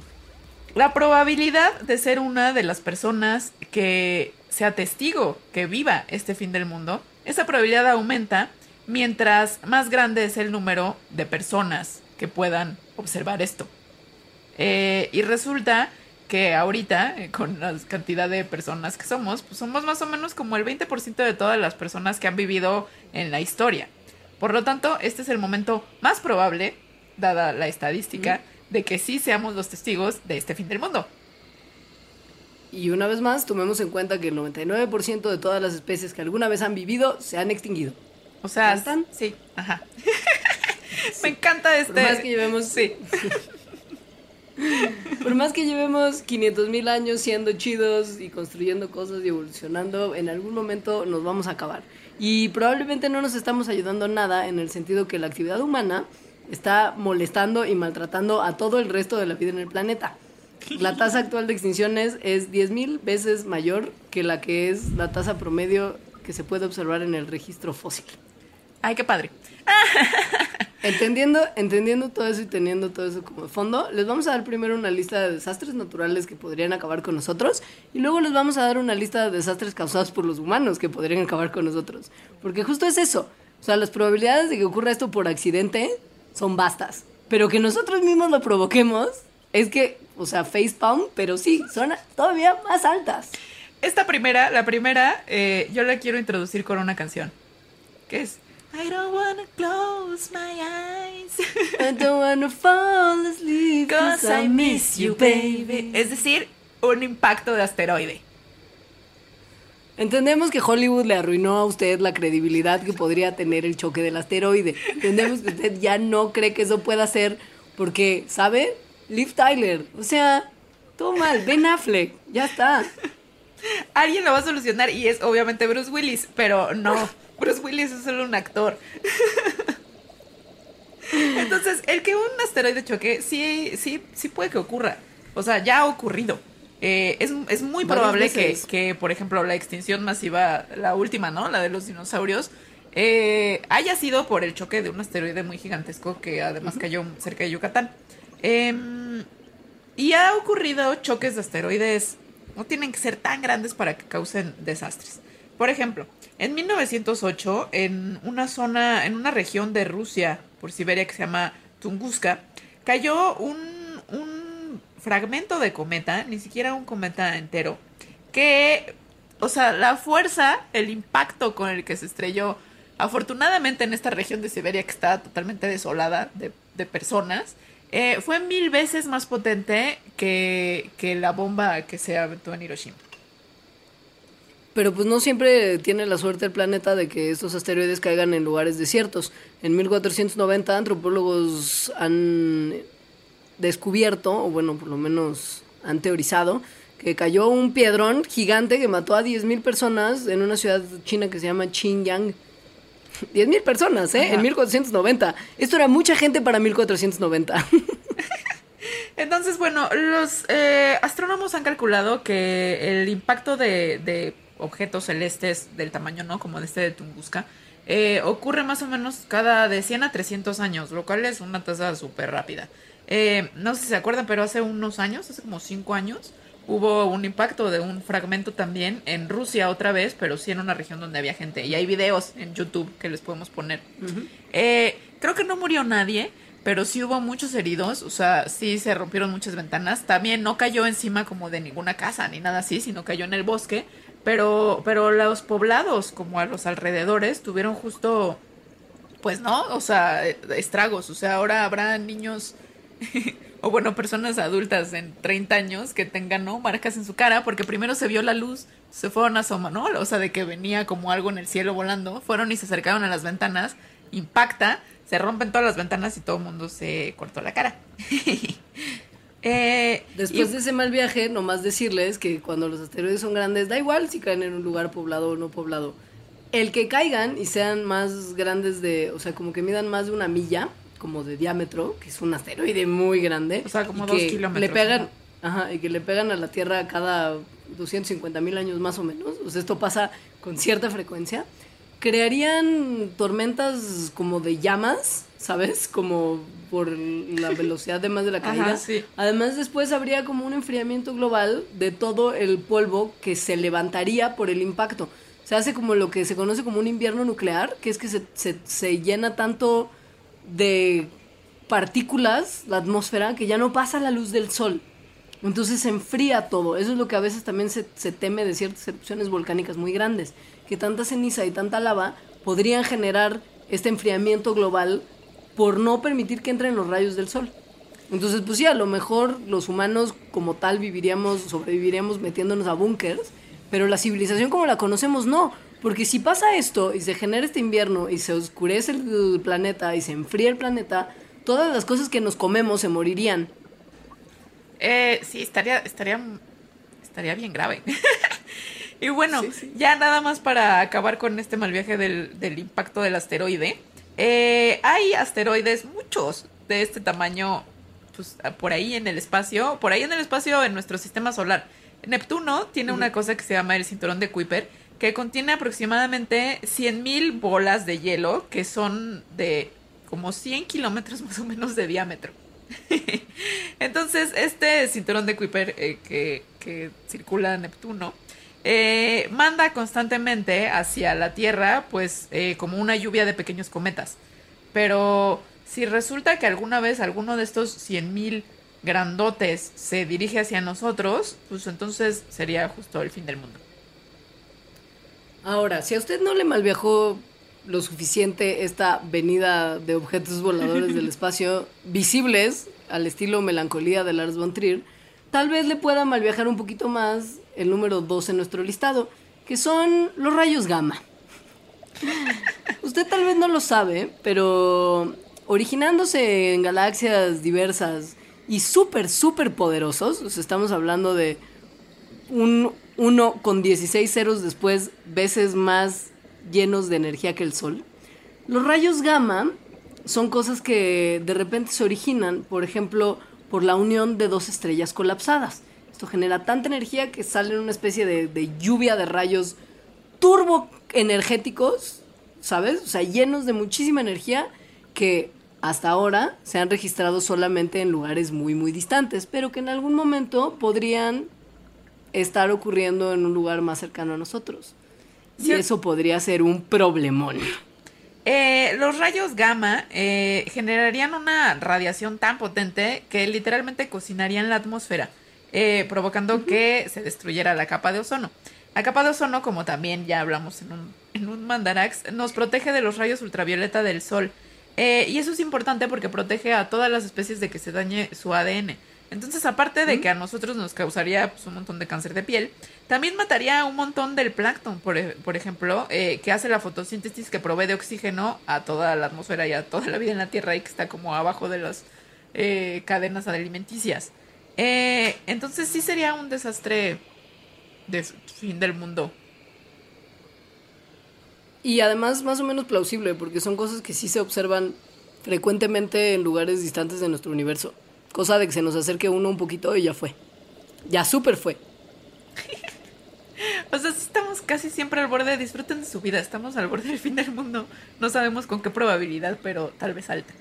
la probabilidad de ser una de las personas que sea testigo que viva este fin del mundo, esa probabilidad aumenta mientras más grande es el número de personas que puedan observar esto. Eh, y resulta que ahorita, eh, con la cantidad de personas que somos, pues somos más o menos como el 20% de todas las personas que han vivido en la historia. Por lo tanto, este es el momento más probable, dada la estadística, de que sí seamos los testigos de este fin del mundo. Y una vez más, tomemos en cuenta que el 99% de todas las especies que alguna vez han vivido se han extinguido. O sea, ¿Ya están? sí, ajá. *laughs* Me encanta este. *laughs* Por más que llevemos, Sí. por más que llevemos 500 mil años siendo chidos y construyendo cosas y evolucionando, en algún momento nos vamos a acabar. Y probablemente no nos estamos ayudando nada en el sentido que la actividad humana está molestando y maltratando a todo el resto de la vida en el planeta. La tasa actual de extinciones es 10.000 veces mayor que la que es la tasa promedio que se puede observar en el registro fósil. Ay, qué padre. *laughs* Entendiendo, entendiendo todo eso y teniendo todo eso como fondo, les vamos a dar primero una lista de desastres naturales que podrían acabar con nosotros y luego les vamos a dar una lista de desastres causados por los humanos que podrían acabar con nosotros. Porque justo es eso. O sea, las probabilidades de que ocurra esto por accidente son vastas. Pero que nosotros mismos lo provoquemos es que, o sea, facepalm, pero sí, son todavía más altas. Esta primera, la primera, eh, yo la quiero introducir con una canción. Que es I don't wanna close my eyes. *laughs* I don't wanna fall asleep Cause I miss you, baby. Es decir, un impacto de asteroide. Entendemos que Hollywood le arruinó a usted la credibilidad que podría tener el choque del asteroide. Entendemos que usted ya no cree que eso pueda ser porque, ¿sabe? Liv Tyler. O sea, todo mal. Ben Affleck. Ya está. Alguien lo va a solucionar y es obviamente Bruce Willis, pero no. Bruce Willis es solo un actor. Entonces, el que un asteroide choque, sí, sí, sí puede que ocurra. O sea, ya ha ocurrido. Eh, es, es muy probable que, que, por ejemplo, la extinción masiva, la última, ¿no? La de los dinosaurios, eh, haya sido por el choque de un asteroide muy gigantesco que además cayó cerca de Yucatán. Em, y ha ocurrido choques de asteroides, no tienen que ser tan grandes para que causen desastres. Por ejemplo, en 1908, en una zona, en una región de Rusia, por Siberia, que se llama Tunguska, cayó un, fragmento de cometa, ni siquiera un cometa entero, que, o sea, la fuerza, el impacto con el que se estrelló, afortunadamente en esta región de Siberia que está totalmente desolada de, de personas, eh, fue mil veces más potente que, que la bomba que se aventó en Hiroshima. Pero pues no siempre tiene la suerte el planeta de que estos asteroides caigan en lugares desiertos. En 1490 antropólogos han descubierto, o bueno, por lo menos han teorizado, que cayó un piedrón gigante que mató a 10.000 personas en una ciudad china que se llama Xinjiang. 10.000 personas, ¿eh? Ajá. En 1490. Esto era mucha gente para 1490. *laughs* Entonces, bueno, los eh, astrónomos han calculado que el impacto de, de objetos celestes del tamaño, ¿no? Como de este de Tunguska, eh, ocurre más o menos cada de 100 a 300 años, lo cual es una tasa súper rápida. Eh, no sé si se acuerdan, pero hace unos años, hace como 5 años, hubo un impacto de un fragmento también en Rusia otra vez, pero sí en una región donde había gente. Y hay videos en YouTube que les podemos poner. Eh, creo que no murió nadie, pero sí hubo muchos heridos, o sea, sí se rompieron muchas ventanas. También no cayó encima como de ninguna casa ni nada así, sino cayó en el bosque. Pero, pero los poblados, como a los alrededores, tuvieron justo, pues no, o sea, estragos. O sea, ahora habrá niños, *laughs* o bueno, personas adultas en 30 años que tengan, ¿no? Marcas en su cara, porque primero se vio la luz, se fueron a asomar, ¿no? O sea, de que venía como algo en el cielo volando, fueron y se acercaron a las ventanas, impacta, se rompen todas las ventanas y todo el mundo se cortó la cara. *laughs* eh, Después y- de ese mal viaje, nomás decirles que cuando los asteroides son grandes, da igual si caen en un lugar poblado o no poblado. El que caigan y sean más grandes de, o sea, como que midan más de una milla, como de diámetro, que es un asteroide muy grande. O sea, como dos que kilómetros, Le pegan, ajá. ajá, y que le pegan a la Tierra cada 250 mil años más o menos. O sea, esto pasa con cierta frecuencia. Crearían tormentas como de llamas, ¿sabes? Como por la *laughs* velocidad de más de la Ajá, caída. sí. Además, después habría como un enfriamiento global de todo el polvo que se levantaría por el impacto. Se hace como lo que se conoce como un invierno nuclear, que es que se, se, se llena tanto de partículas la atmósfera que ya no pasa la luz del sol. Entonces se enfría todo. Eso es lo que a veces también se, se teme de ciertas erupciones volcánicas muy grandes. Que tanta ceniza y tanta lava podrían generar este enfriamiento global por no permitir que entren los rayos del sol. Entonces, pues sí, a lo mejor los humanos como tal viviríamos, sobreviviríamos metiéndonos a búnkers, pero la civilización como la conocemos no. Porque si pasa esto y se genera este invierno y se oscurece el planeta y se enfría el planeta, todas las cosas que nos comemos se morirían. Eh, sí, estaría, estaría, estaría bien grave. *laughs* y bueno, ya nada más para acabar con este mal viaje del, del impacto del asteroide. Eh, hay asteroides, muchos de este tamaño, pues por ahí en el espacio, por ahí en el espacio en nuestro sistema solar. Neptuno tiene una cosa que se llama el cinturón de Kuiper, que contiene aproximadamente 100.000 bolas de hielo, que son de como 100 kilómetros más o menos de diámetro. *laughs* Entonces, este cinturón de Kuiper eh, que, que, circula Neptuno eh, manda constantemente hacia la Tierra, pues eh, como una lluvia de pequeños cometas. Pero si resulta que alguna vez alguno de estos 100.000 grandotes se dirige hacia nosotros, pues entonces sería justo el fin del mundo. Ahora, si a usted no le malviajó lo suficiente esta venida de objetos voladores del *laughs* espacio visibles al estilo melancolía de Lars von Trier, tal vez le pueda malviajar un poquito más el número 2 en nuestro listado, que son los rayos gamma. *laughs* Usted tal vez no lo sabe, pero originándose en galaxias diversas y súper, súper poderosos, estamos hablando de un 1 con 16 ceros después, veces más llenos de energía que el Sol. Los rayos gamma son cosas que de repente se originan, por ejemplo, por la unión de dos estrellas colapsadas. Esto genera tanta energía que sale una especie de, lluvia de rayos turbo energéticos, ¿sabes? O sea, llenos de muchísima energía que hasta ahora se han registrado solamente en lugares muy, muy distantes, pero que en algún momento podrían estar ocurriendo en un lugar más cercano a nosotros. Y eso podría ser un problemón. Eh, los rayos gamma eh, generarían una radiación tan potente que literalmente cocinarían la atmósfera, eh, provocando que se destruyera la capa de ozono. La capa de ozono, como también ya hablamos en un, en un mandarax, nos protege de los rayos ultravioleta del sol. y eso es importante porque protege a todas las especies de que se dañe su ADN. Entonces, aparte de que a nosotros nos causaría pues, un montón de cáncer de piel, también mataría un montón del plancton, por, e, por ejemplo, eh, que hace la fotosíntesis que provee de oxígeno a toda la atmósfera y a toda la vida en la Tierra y que está como abajo de las eh, cadenas alimenticias. Eh, entonces sí sería un desastre de fin del mundo. Y además más o menos plausible, porque son cosas que sí se observan frecuentemente en lugares distantes de nuestro universo. Cosa de que se nos acerque uno un poquito y ya fue. Ya súper fue. *laughs* o sea, estamos casi siempre al borde. Disfruten de su vida. Estamos al borde del fin del mundo. No sabemos con qué probabilidad, pero tal vez alta.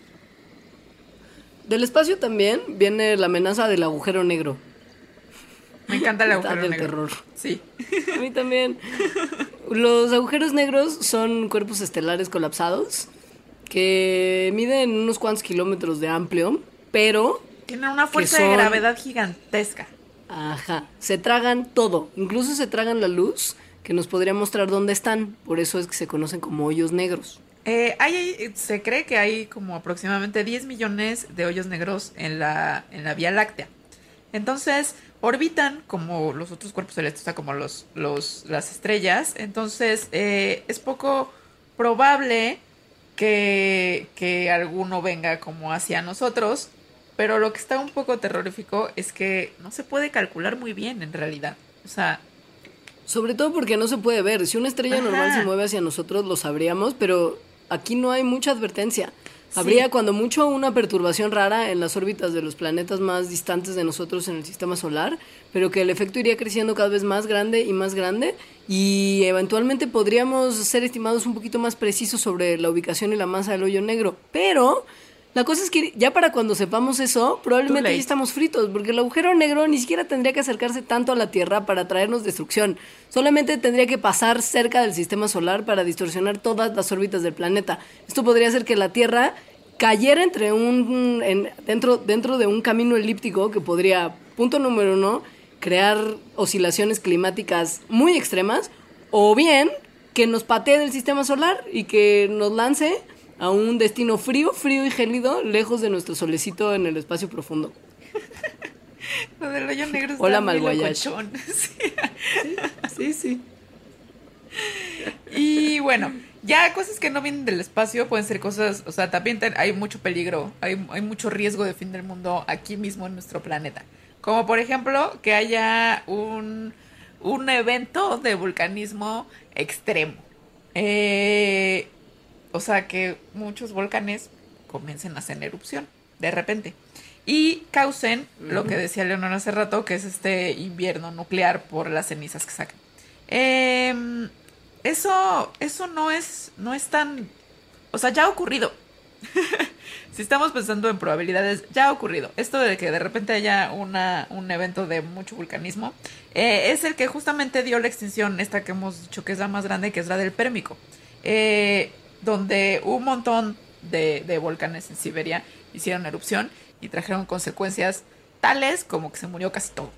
Del espacio también viene la amenaza del agujero negro. Me encanta el *laughs* agujero negro. terror. Sí. A mí *laughs* también. Los agujeros negros son cuerpos estelares colapsados que miden unos cuantos kilómetros de amplio, pero tienen una fuerza de gravedad gigantesca. Ajá, se tragan todo, incluso se tragan la luz que nos podría mostrar dónde están, por eso es que se conocen como hoyos negros. Eh, hay, se cree que hay como aproximadamente 10 millones de hoyos negros en la, en la Vía Láctea. Entonces, orbitan como los otros cuerpos celestes, o sea, como los, los, las estrellas. Entonces, eh, es poco probable que, que alguno venga como hacia nosotros. Pero lo que está un poco terrorífico es que no se puede calcular muy bien en realidad. O sea... Sobre todo porque no se puede ver. Si una estrella normal se mueve hacia nosotros, lo sabríamos, pero aquí no hay mucha advertencia. Habría cuando mucho una perturbación rara en las órbitas de los planetas más distantes de nosotros en el sistema solar, pero que el efecto iría creciendo cada vez más grande y más grande y eventualmente podríamos ser estimados un poquito más precisos sobre la ubicación y la masa del hoyo negro. Pero la cosa es que ya para cuando sepamos eso, probablemente ya estamos fritos, porque el agujero negro ni siquiera tendría que acercarse tanto a la Tierra para traernos destrucción. Solamente tendría que pasar cerca del sistema solar para distorsionar todas las órbitas del planeta. Esto podría hacer que la Tierra cayera entre un dentro dentro de un camino elíptico que podría, punto número uno, crear oscilaciones climáticas muy extremas, o bien que nos patee del sistema solar y que nos lance a un destino frío, frío y gélido, lejos de nuestro solecito en el espacio profundo. Lo del hoyo negro está Hola, muy. *laughs* Sí. Sí, sí. Y bueno, ya cosas que no vienen del espacio pueden ser cosas, o sea, también hay mucho peligro, hay, hay mucho riesgo de fin del mundo aquí mismo en nuestro planeta. Como por ejemplo que haya un, un evento de vulcanismo extremo. Eh, o sea, que muchos volcanes comiencen a hacer erupción de repente. Y causen lo que decía Leonor hace rato, que es este invierno nuclear por las cenizas que sacan. Em, eso, eso no es, no es tan, o sea, ya ha ocurrido. *laughs* si estamos pensando en probabilidades, ya ha ocurrido. Esto de que de repente haya una, un evento de mucho vulcanismo, eh, es el que justamente dio la extinción, esta que hemos dicho que es la más grande, que es la del Pérmico, eh, donde un montón de, de volcanes en Siberia hicieron erupción y trajeron consecuencias tales como que se murió casi todo.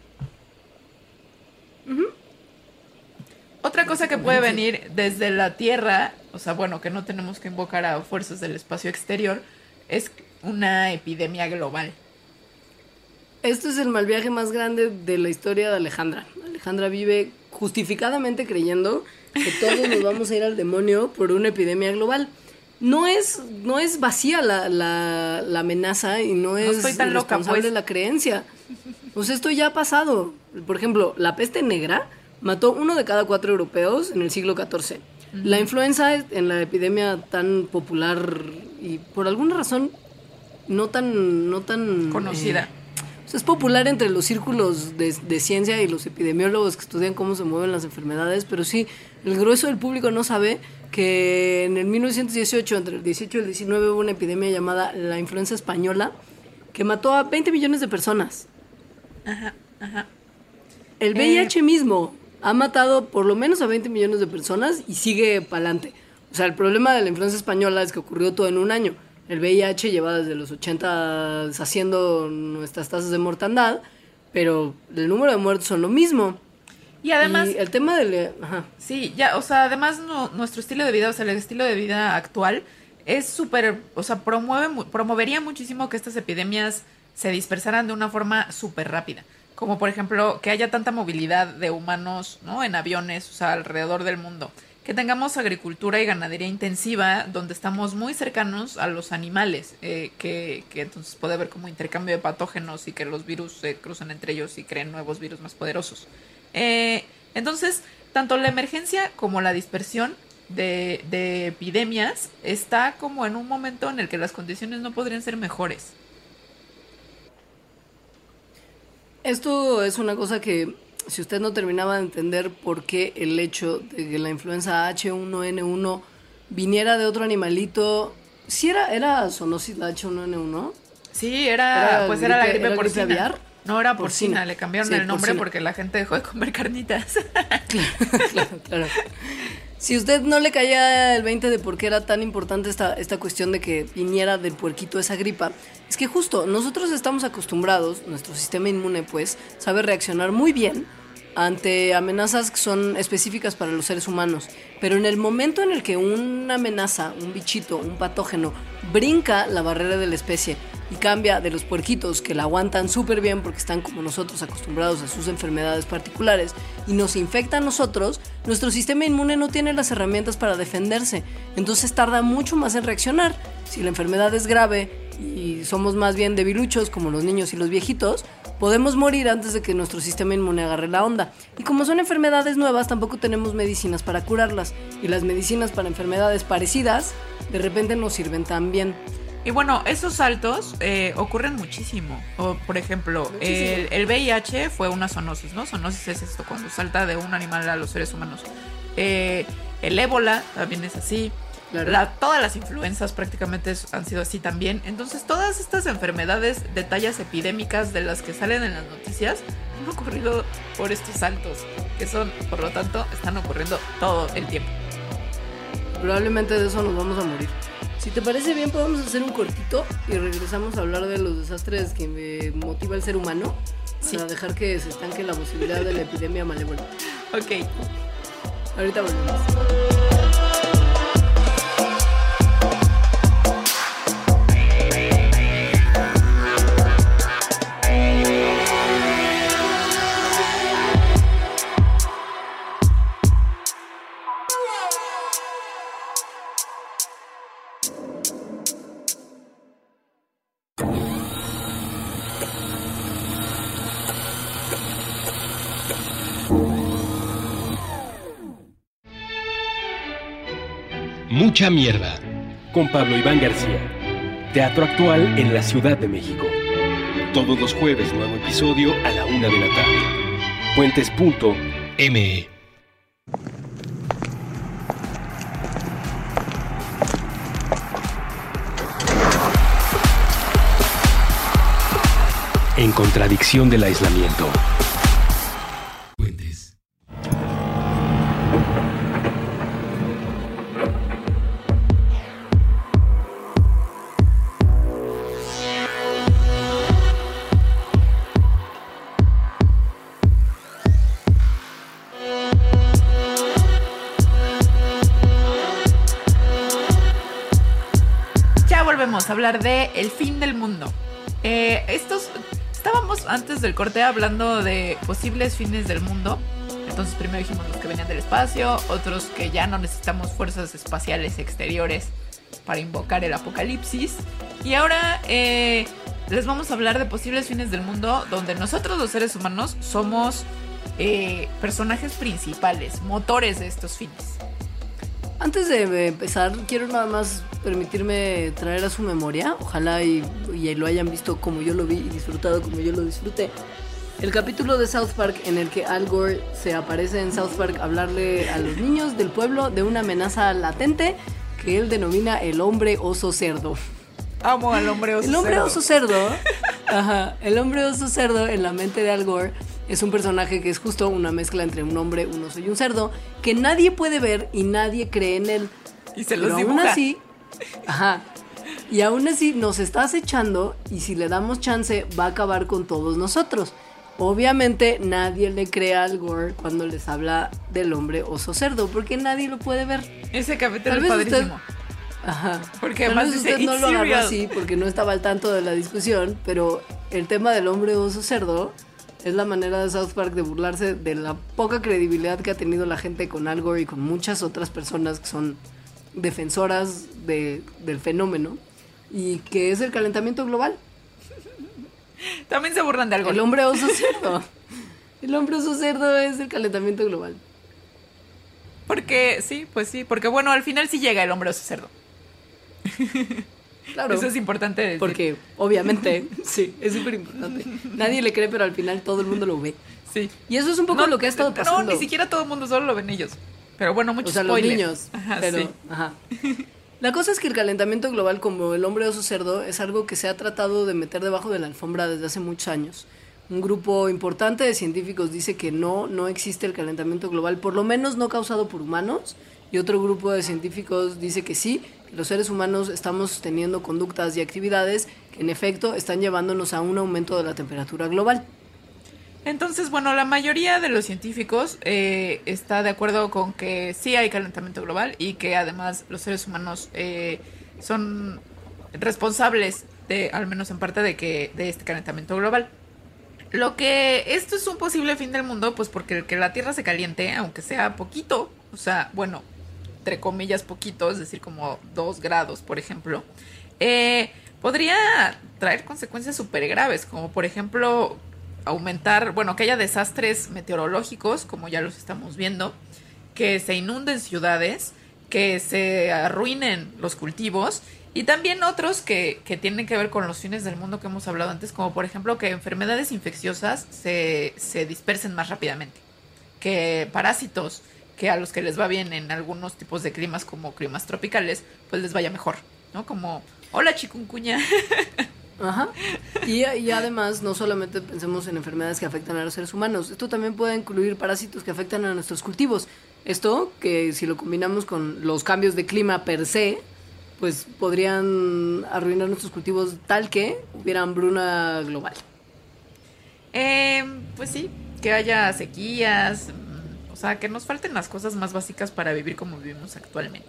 Otra cosa que puede venir desde la Tierra, o sea, bueno, que no tenemos que invocar a fuerzas del espacio exterior, es una epidemia global. Este es el mal viaje más grande de la historia de Alejandra. Alejandra vive justificadamente creyendo que todos nos vamos a ir al demonio por una epidemia global. No es, no es vacía la, la- la amenaza y no es estoy tan loca, irresponsable pues. la creencia. Pues esto ya ha pasado. Por ejemplo, la peste negra mató uno de cada cuatro europeos en el siglo XIV. La influenza en la epidemia tan popular y por alguna razón no tan, no tan Conocida. eh, es popular entre los círculos de, de ciencia y los epidemiólogos que estudian cómo se mueven las enfermedades, pero sí, el grueso del público no sabe que en el 1918, entre el 18 y el 19, hubo una epidemia llamada la influenza española que mató a 20 millones de personas. Ajá, ajá. El VIH mismo ha matado por lo menos a 20 millones de personas y sigue para adelante. O sea, el problema de la influenza española es que ocurrió todo en un año. El VIH lleva desde los 80 haciendo nuestras tasas de mortandad, pero el número de muertos son lo mismo. Y además, Y el tema del... Ajá. Sí, ya, o sea, además no- nuestro estilo de vida, o sea, el estilo de vida actual es súper, o sea, promueve, mu- promovería muchísimo que estas epidemias se dispersaran de una forma súper rápida. Como por ejemplo, que haya tanta movilidad de humanos, ¿no? En aviones, o sea, alrededor del mundo. Que tengamos agricultura y ganadería intensiva, donde estamos muy cercanos a los animales, eh, que, entonces puede haber como intercambio de patógenos y que los virus se cruzan entre ellos y creen nuevos virus más poderosos. Eh, entonces, tanto la emergencia como la dispersión de, de epidemias está como en un momento en el que las condiciones no podrían ser mejores. Esto es una cosa que, si usted no terminaba de entender por qué el hecho de que la influenza H1N1 viniera de otro animalito, si era, era zoonosis la H1N1, Sí, era, ¿Era pues era la gripe- gripe era gripe porcina. aviar? No era porcina, Porcina. le cambiaron Sí, el nombre porcina. porque la gente dejó de comer carnitas. *laughs* claro, claro. Si usted no le caía el 20 de por qué era tan importante esta, esta cuestión de que viniera del puerquito esa gripa, es que justo nosotros estamos acostumbrados, nuestro sistema inmune pues, sabe reaccionar muy bien ante amenazas que son específicas para los seres humanos. Pero en el momento en el que una amenaza, un bichito, un patógeno, brinca la barrera de la especie y cambia de los puerquitos que la aguantan súper bien porque están como nosotros acostumbrados a sus enfermedades particulares y nos infecta a nosotros, nuestro sistema inmune no tiene las herramientas para defenderse. Entonces tarda mucho más en reaccionar. Si la enfermedad es grave y somos más bien debiluchos como los niños y los viejitos, podemos morir antes de que nuestro sistema inmune agarre la onda. Y como son enfermedades nuevas, tampoco tenemos medicinas para curarlas. Y las medicinas para enfermedades parecidas de repente no sirven tan bien. Y bueno, esos saltos eh, ocurren muchísimo. O, por ejemplo, el, el VIH fue una zoonosis, ¿no? Zoonosis es esto, cuando salta de un animal a los seres humanos. Eh, el ébola también es así. Claro. La- todas las influencias prácticamente han sido así también. Entonces, todas estas enfermedades de tallas epidémicas de las que salen en las noticias han ocurrido por estos saltos, que son, por lo tanto, están ocurriendo todo el tiempo. Probablemente de eso nos vamos a morir. Si te parece bien, podemos hacer un cortito y regresamos a hablar de los desastres que me motiva el ser humano Sí. para dejar que se estanque la posibilidad de la epidemia malévola. Ok. Ahorita volvemos. Mucha mierda. Con Pablo Iván García. Teatro actual en la Ciudad de México. Todos los jueves nuevo episodio a la una de la tarde. Puentes.me. En contradicción del aislamiento. Hablar de el fin del mundo. Eh, estos estábamos antes del corte hablando de posibles fines del mundo. Entonces primero dijimos los que venían del espacio, otros que ya no necesitamos fuerzas espaciales exteriores para invocar el apocalipsis. Y ahora eh, les vamos a hablar de posibles fines del mundo donde nosotros los seres humanos somos eh, personajes principales, motores de estos fines. Antes de empezar, quiero nada más permitirme traer a su memoria, ojalá y, y lo hayan visto como yo lo vi y disfrutado como yo lo disfruté. El capítulo de South Park en el que Al Gore se aparece en South Park a hablarle a los niños del pueblo de una amenaza latente que él denomina el hombre oso cerdo. Amo al hombre oso El hombre cerdo. oso cerdo, ajá, el hombre oso cerdo en la mente de Al Gore es un personaje que es justo una mezcla entre un hombre, un oso y un cerdo, que nadie puede ver y nadie cree en él. Y se los Pero aún así, ajá, y aún así nos está acechando y si le damos chance va a acabar con todos nosotros. Obviamente nadie le cree Al Gore cuando les habla del hombre oso cerdo, porque nadie lo puede ver. Ese capítulo es vez usted- padrísimo. Ajá. Porque Tal además vez dice, usted no "It's lo agarró cereal". así porque no estaba al tanto de la discusión, pero el tema del hombre oso cerdo es la manera de South Park de burlarse de la poca credibilidad que ha tenido la gente con Al Gore y con muchas otras personas que son defensoras de- del fenómeno y que es el calentamiento global. También se burlan de algo. El hombre oso cerdo. El hombre oso cerdo es el calentamiento global. Porque, sí, pues sí. Porque bueno, al final sí llega el hombre oso cerdo. *laughs* Claro. Eso es importante decir. Porque obviamente, *laughs* sí, es súper importante. Nadie le cree, pero al final todo el mundo lo ve. Sí. Y eso es un poco lo que ha estado pasando. No, ni siquiera todo el mundo solo lo ven ellos. Pero bueno, O muchos sea, los niños. Ajá, pero, sí. ajá. *laughs* La cosa es que el calentamiento global, como el hombre oso cerdo, es algo que se ha tratado de meter debajo de la alfombra desde hace muchos años. Un grupo importante de científicos dice que no, no existe el calentamiento global, por lo menos no causado por humanos. Y otro grupo de científicos dice que sí, los seres humanos estamos teniendo conductas y actividades que en efecto están llevándonos a un aumento de la temperatura global. Entonces, bueno, la mayoría de los científicos eh, está de acuerdo con que sí hay calentamiento global y que además los seres humanos eh, son responsables de, al menos en parte, de que de este calentamiento global. Lo que esto es un posible fin del mundo, pues porque el que la Tierra se caliente, aunque sea poquito, o sea, bueno, entre comillas poquito, es decir, como dos grados, por ejemplo, eh, podría traer consecuencias súper graves, como por ejemplo aumentar, bueno, que haya desastres meteorológicos, como ya los estamos viendo, que se inunden ciudades, que se arruinen los cultivos y también otros que, que tienen que ver con los fines del mundo que hemos hablado antes, como por ejemplo que enfermedades infecciosas se, se dispersen más rápidamente, que parásitos que a los que les va bien en algunos tipos de climas como climas tropicales, pues les vaya mejor, ¿no? Como, hola chikungunya. *laughs* Ajá. Y, y además, no solamente pensemos en enfermedades que afectan a los seres humanos, esto también puede incluir parásitos que afectan a nuestros cultivos. Esto, que si lo combinamos con los cambios de clima per se, pues podrían arruinar nuestros cultivos tal que hubiera hambruna global. Eh, pues sí, que haya sequías, sea, que nos falten las cosas más básicas para vivir como vivimos actualmente.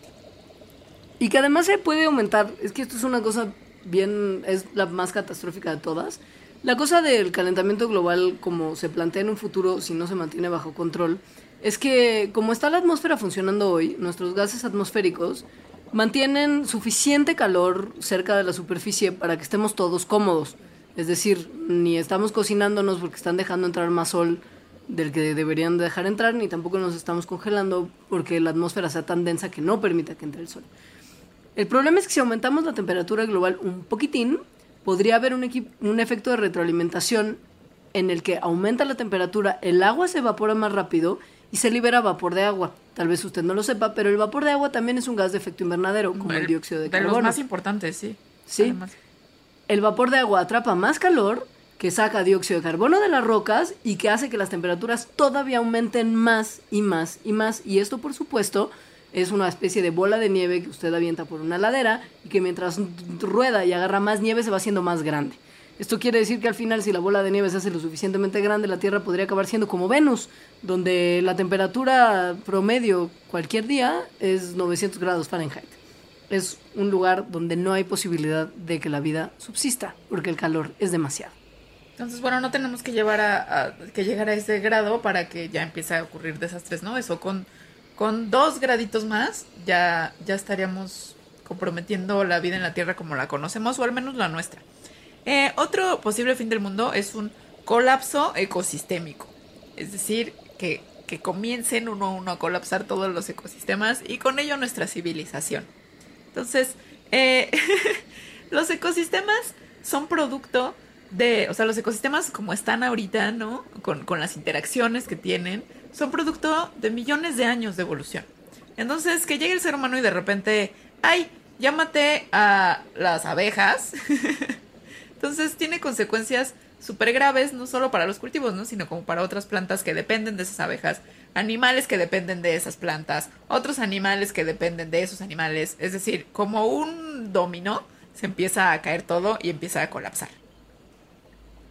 Y que además se puede aumentar, es que esto es una cosa bien, es la más catastrófica de todas. La cosa del calentamiento global, como se plantea en un futuro si no se mantiene bajo control, es que como está la atmósfera funcionando hoy, nuestros gases atmosféricos mantienen suficiente calor cerca de la superficie para que estemos todos cómodos. Es decir, ni estamos cocinándonos porque están dejando entrar más sol del que deberían dejar entrar, ni tampoco nos estamos congelando porque la atmósfera sea tan densa que no permita que entre el sol. El problema es que si aumentamos la temperatura global un poquitín, podría haber un, un efecto de retroalimentación en el que aumenta la temperatura, el agua se evapora más rápido y se libera vapor de agua. Tal vez usted no lo sepa, pero el vapor de agua también es un gas de efecto invernadero, como el, dióxido de, de carbono. los más importantes, sí. Sí. Además. El vapor de agua atrapa más calor, que saca dióxido de carbono de las rocas y que hace que las temperaturas todavía aumenten más y más y más. Y esto, por supuesto, es una especie de bola de nieve que usted avienta por una ladera y que mientras rueda y agarra más nieve se va haciendo más grande. Esto quiere decir que al final, si la bola de nieve se hace lo suficientemente grande, la Tierra podría acabar siendo como Venus, donde la temperatura promedio cualquier día es 900 grados Fahrenheit es un lugar donde no hay posibilidad de que la vida subsista, porque el calor es demasiado. Entonces, bueno, no tenemos que llevar a, a- que llegar a ese grado para que ya empiece a ocurrir desastres, ¿no? Eso con, con dos graditos más ya, ya estaríamos comprometiendo la vida en la Tierra como la conocemos, o al menos la nuestra. Eh, otro posible fin del mundo es un colapso ecosistémico. Es decir, que, que comiencen uno a uno a colapsar todos los ecosistemas y con ello nuestra civilización. Entonces, eh, *laughs* los ecosistemas son producto de, o sea, los ecosistemas como están ahorita, ¿no? Con, las interacciones que tienen, son producto de millones de años de evolución. Entonces, que llegue el ser humano y de repente, ay, llámate a las abejas. *laughs* Entonces, tiene consecuencias súper graves, no solo para los cultivos, ¿no? Sino como para otras plantas que dependen de esas abejas, animales que dependen de esas plantas, otros animales que dependen de esos animales. Es decir, como un dominó, se empieza a caer todo y empieza a colapsar.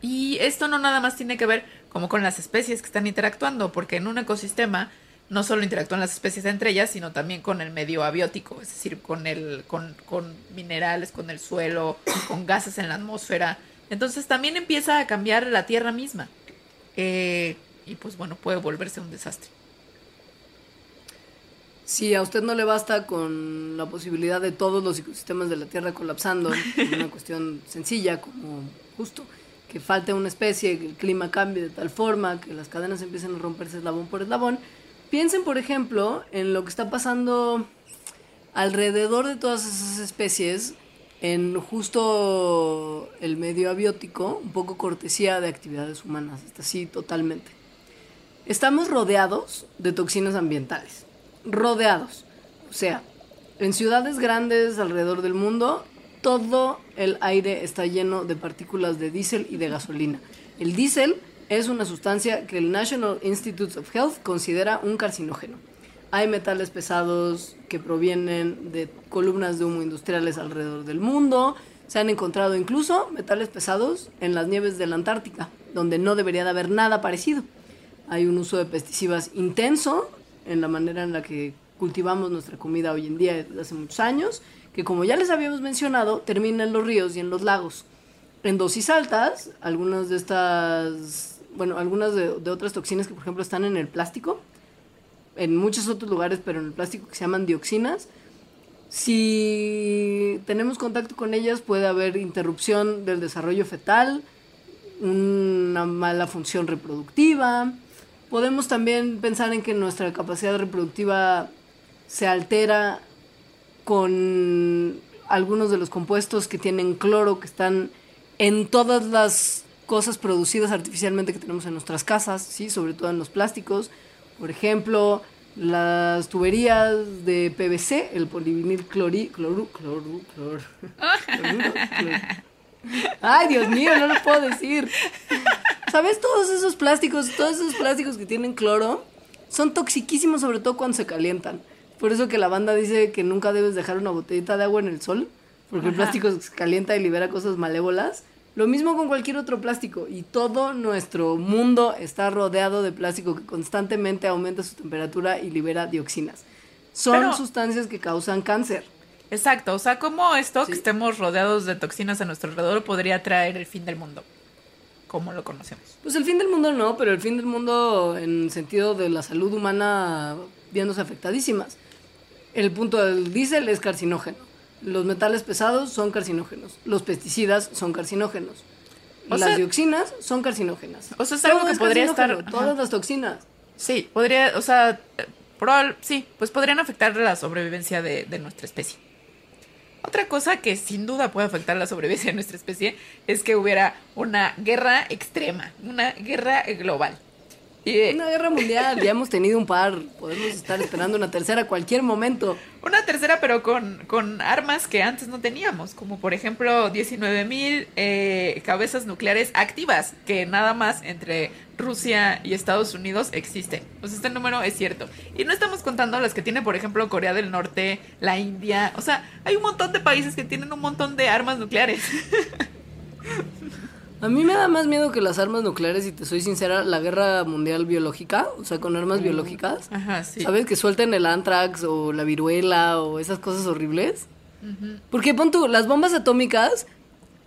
Y esto no nada más tiene que ver como con las especies que están interactuando, porque en un ecosistema no solo interactúan las especies entre ellas, sino también con el medio abiótico, es decir, con el, con, con minerales, con el suelo, con gases en la atmósfera. Entonces también empieza a cambiar la Tierra misma. Eh, y pues bueno, puede volverse un desastre. Si a usted no le basta con la posibilidad de todos los ecosistemas de la Tierra colapsando, *laughs* una cuestión sencilla como justo que falte una especie, que el clima cambie de tal forma, que las cadenas empiecen a romperse eslabón por eslabón, piensen, por ejemplo, en lo que está pasando alrededor de todas esas especies en justo el medio abiótico, un poco cortesía de actividades humanas, hasta así totalmente. Estamos rodeados de toxinas ambientales, rodeados. O sea, en ciudades grandes alrededor del mundo, todo el aire está lleno de partículas de diésel y de gasolina. El diésel es una sustancia que el National Institutes of Health considera un carcinógeno. Hay metales pesados que provienen de columnas de humo industriales alrededor del mundo. Se han encontrado incluso metales pesados en las nieves de la Antártica, donde no debería de haber nada parecido. Hay un uso de pesticidas intenso en la manera en la que cultivamos nuestra comida hoy en día desde hace muchos años, que como ya les habíamos mencionado, termina en los ríos y en los lagos. En dosis altas, algunas de estas, bueno, algunas de, de otras toxinas que por ejemplo están en el plástico, en muchos otros lugares, pero en el plástico que se llaman dioxinas, si tenemos contacto con ellas puede haber interrupción del desarrollo fetal, una mala función reproductiva. Podemos también pensar en que nuestra capacidad reproductiva se altera con algunos de los compuestos que tienen cloro, que están en todas las cosas producidas artificialmente que tenemos en nuestras casas, ¿sí? sobre todo en los plásticos. Por ejemplo, las tuberías de PVC, el polivinil clori. Ay, Dios mío, no lo puedo decir. ¿Sabes? Todos esos plásticos, todos esos plásticos que tienen cloro, son toxiquísimos, sobre todo cuando se calientan. Por eso que la banda dice que nunca debes dejar una botellita de agua en el sol, porque el plástico se calienta y libera cosas malévolas. Lo mismo con cualquier otro plástico. Y todo nuestro mundo está rodeado de plástico que constantemente aumenta su temperatura y libera dioxinas. Son Pero- sustancias que causan cáncer. Exacto, o sea, como esto, que estemos rodeados de toxinas a nuestro alrededor, podría traer el fin del mundo, como lo conocemos. Pues el fin del mundo no, pero el fin del mundo en sentido de la salud humana viéndose afectadísimas. El punto del diésel es carcinógeno. Los metales pesados son carcinógenos. Los pesticidas son carcinógenos. O las sea- dioxinas son carcinógenas. O sea, es algo Todo que podría estar-. Todas las toxinas. Sí, podría, o sea, probable, sí, pues podrían afectar la sobrevivencia de, de nuestra especie. Otra cosa que sin duda puede afectar la sobrevivencia de nuestra especie es que hubiera una guerra extrema, una guerra global. Eh, Una guerra mundial, ya hemos tenido un par. Podemos estar esperando una tercera a cualquier momento. Una tercera, pero con, con armas que antes no teníamos, como por ejemplo 19 mil cabezas nucleares activas, que nada más entre Rusia y Estados Unidos existen. Pues este número es cierto. Y no estamos contando las que tiene, por ejemplo, Corea del Norte, la India. O sea, hay un montón de países que tienen un montón de armas nucleares. *laughs* A mí me da más miedo que las armas nucleares, si te soy sincera, la guerra mundial biológica, o sea, con armas biológicas. Ajá, sí. ¿Sabes? Que suelten el anthrax o la viruela o esas cosas horribles. Porque pon tú, las bombas atómicas,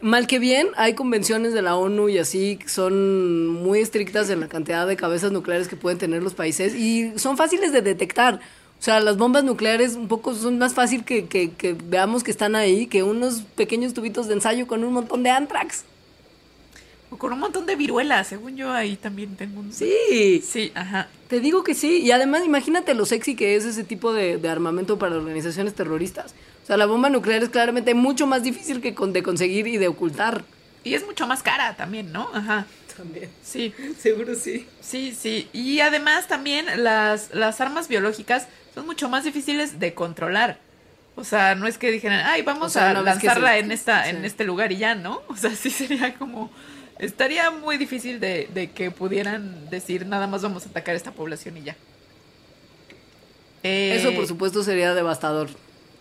mal que bien, hay convenciones de la ONU y así que son muy estrictas en la cantidad de cabezas nucleares que pueden tener los países y son fáciles de detectar. O sea, las bombas nucleares un poco son más fácil que, que- que veamos que están ahí que unos pequeños tubitos de ensayo con un montón de anthrax. O con un montón de viruelas, según yo ahí también tengo un... Sí. Sí, ajá. Te digo que sí, y además imagínate lo sexy que es ese tipo de, de armamento para organizaciones terroristas. O sea, la bomba nuclear es claramente mucho más difícil que con- de conseguir y de ocultar. Y es mucho más cara también, ¿no? Ajá. También. Sí. Seguro sí. Sí, sí. Y además también las, las armas biológicas son mucho más difíciles de controlar. O sea, no es que dijeran, ay, vamos O sea, a lanzarla se- en esta, sí. en este lugar y ya, ¿no? O sea, sí sería como. Estaría muy difícil de, de que pudieran decir nada más vamos a atacar esta población y ya. Eh, Eso, por supuesto, sería devastador.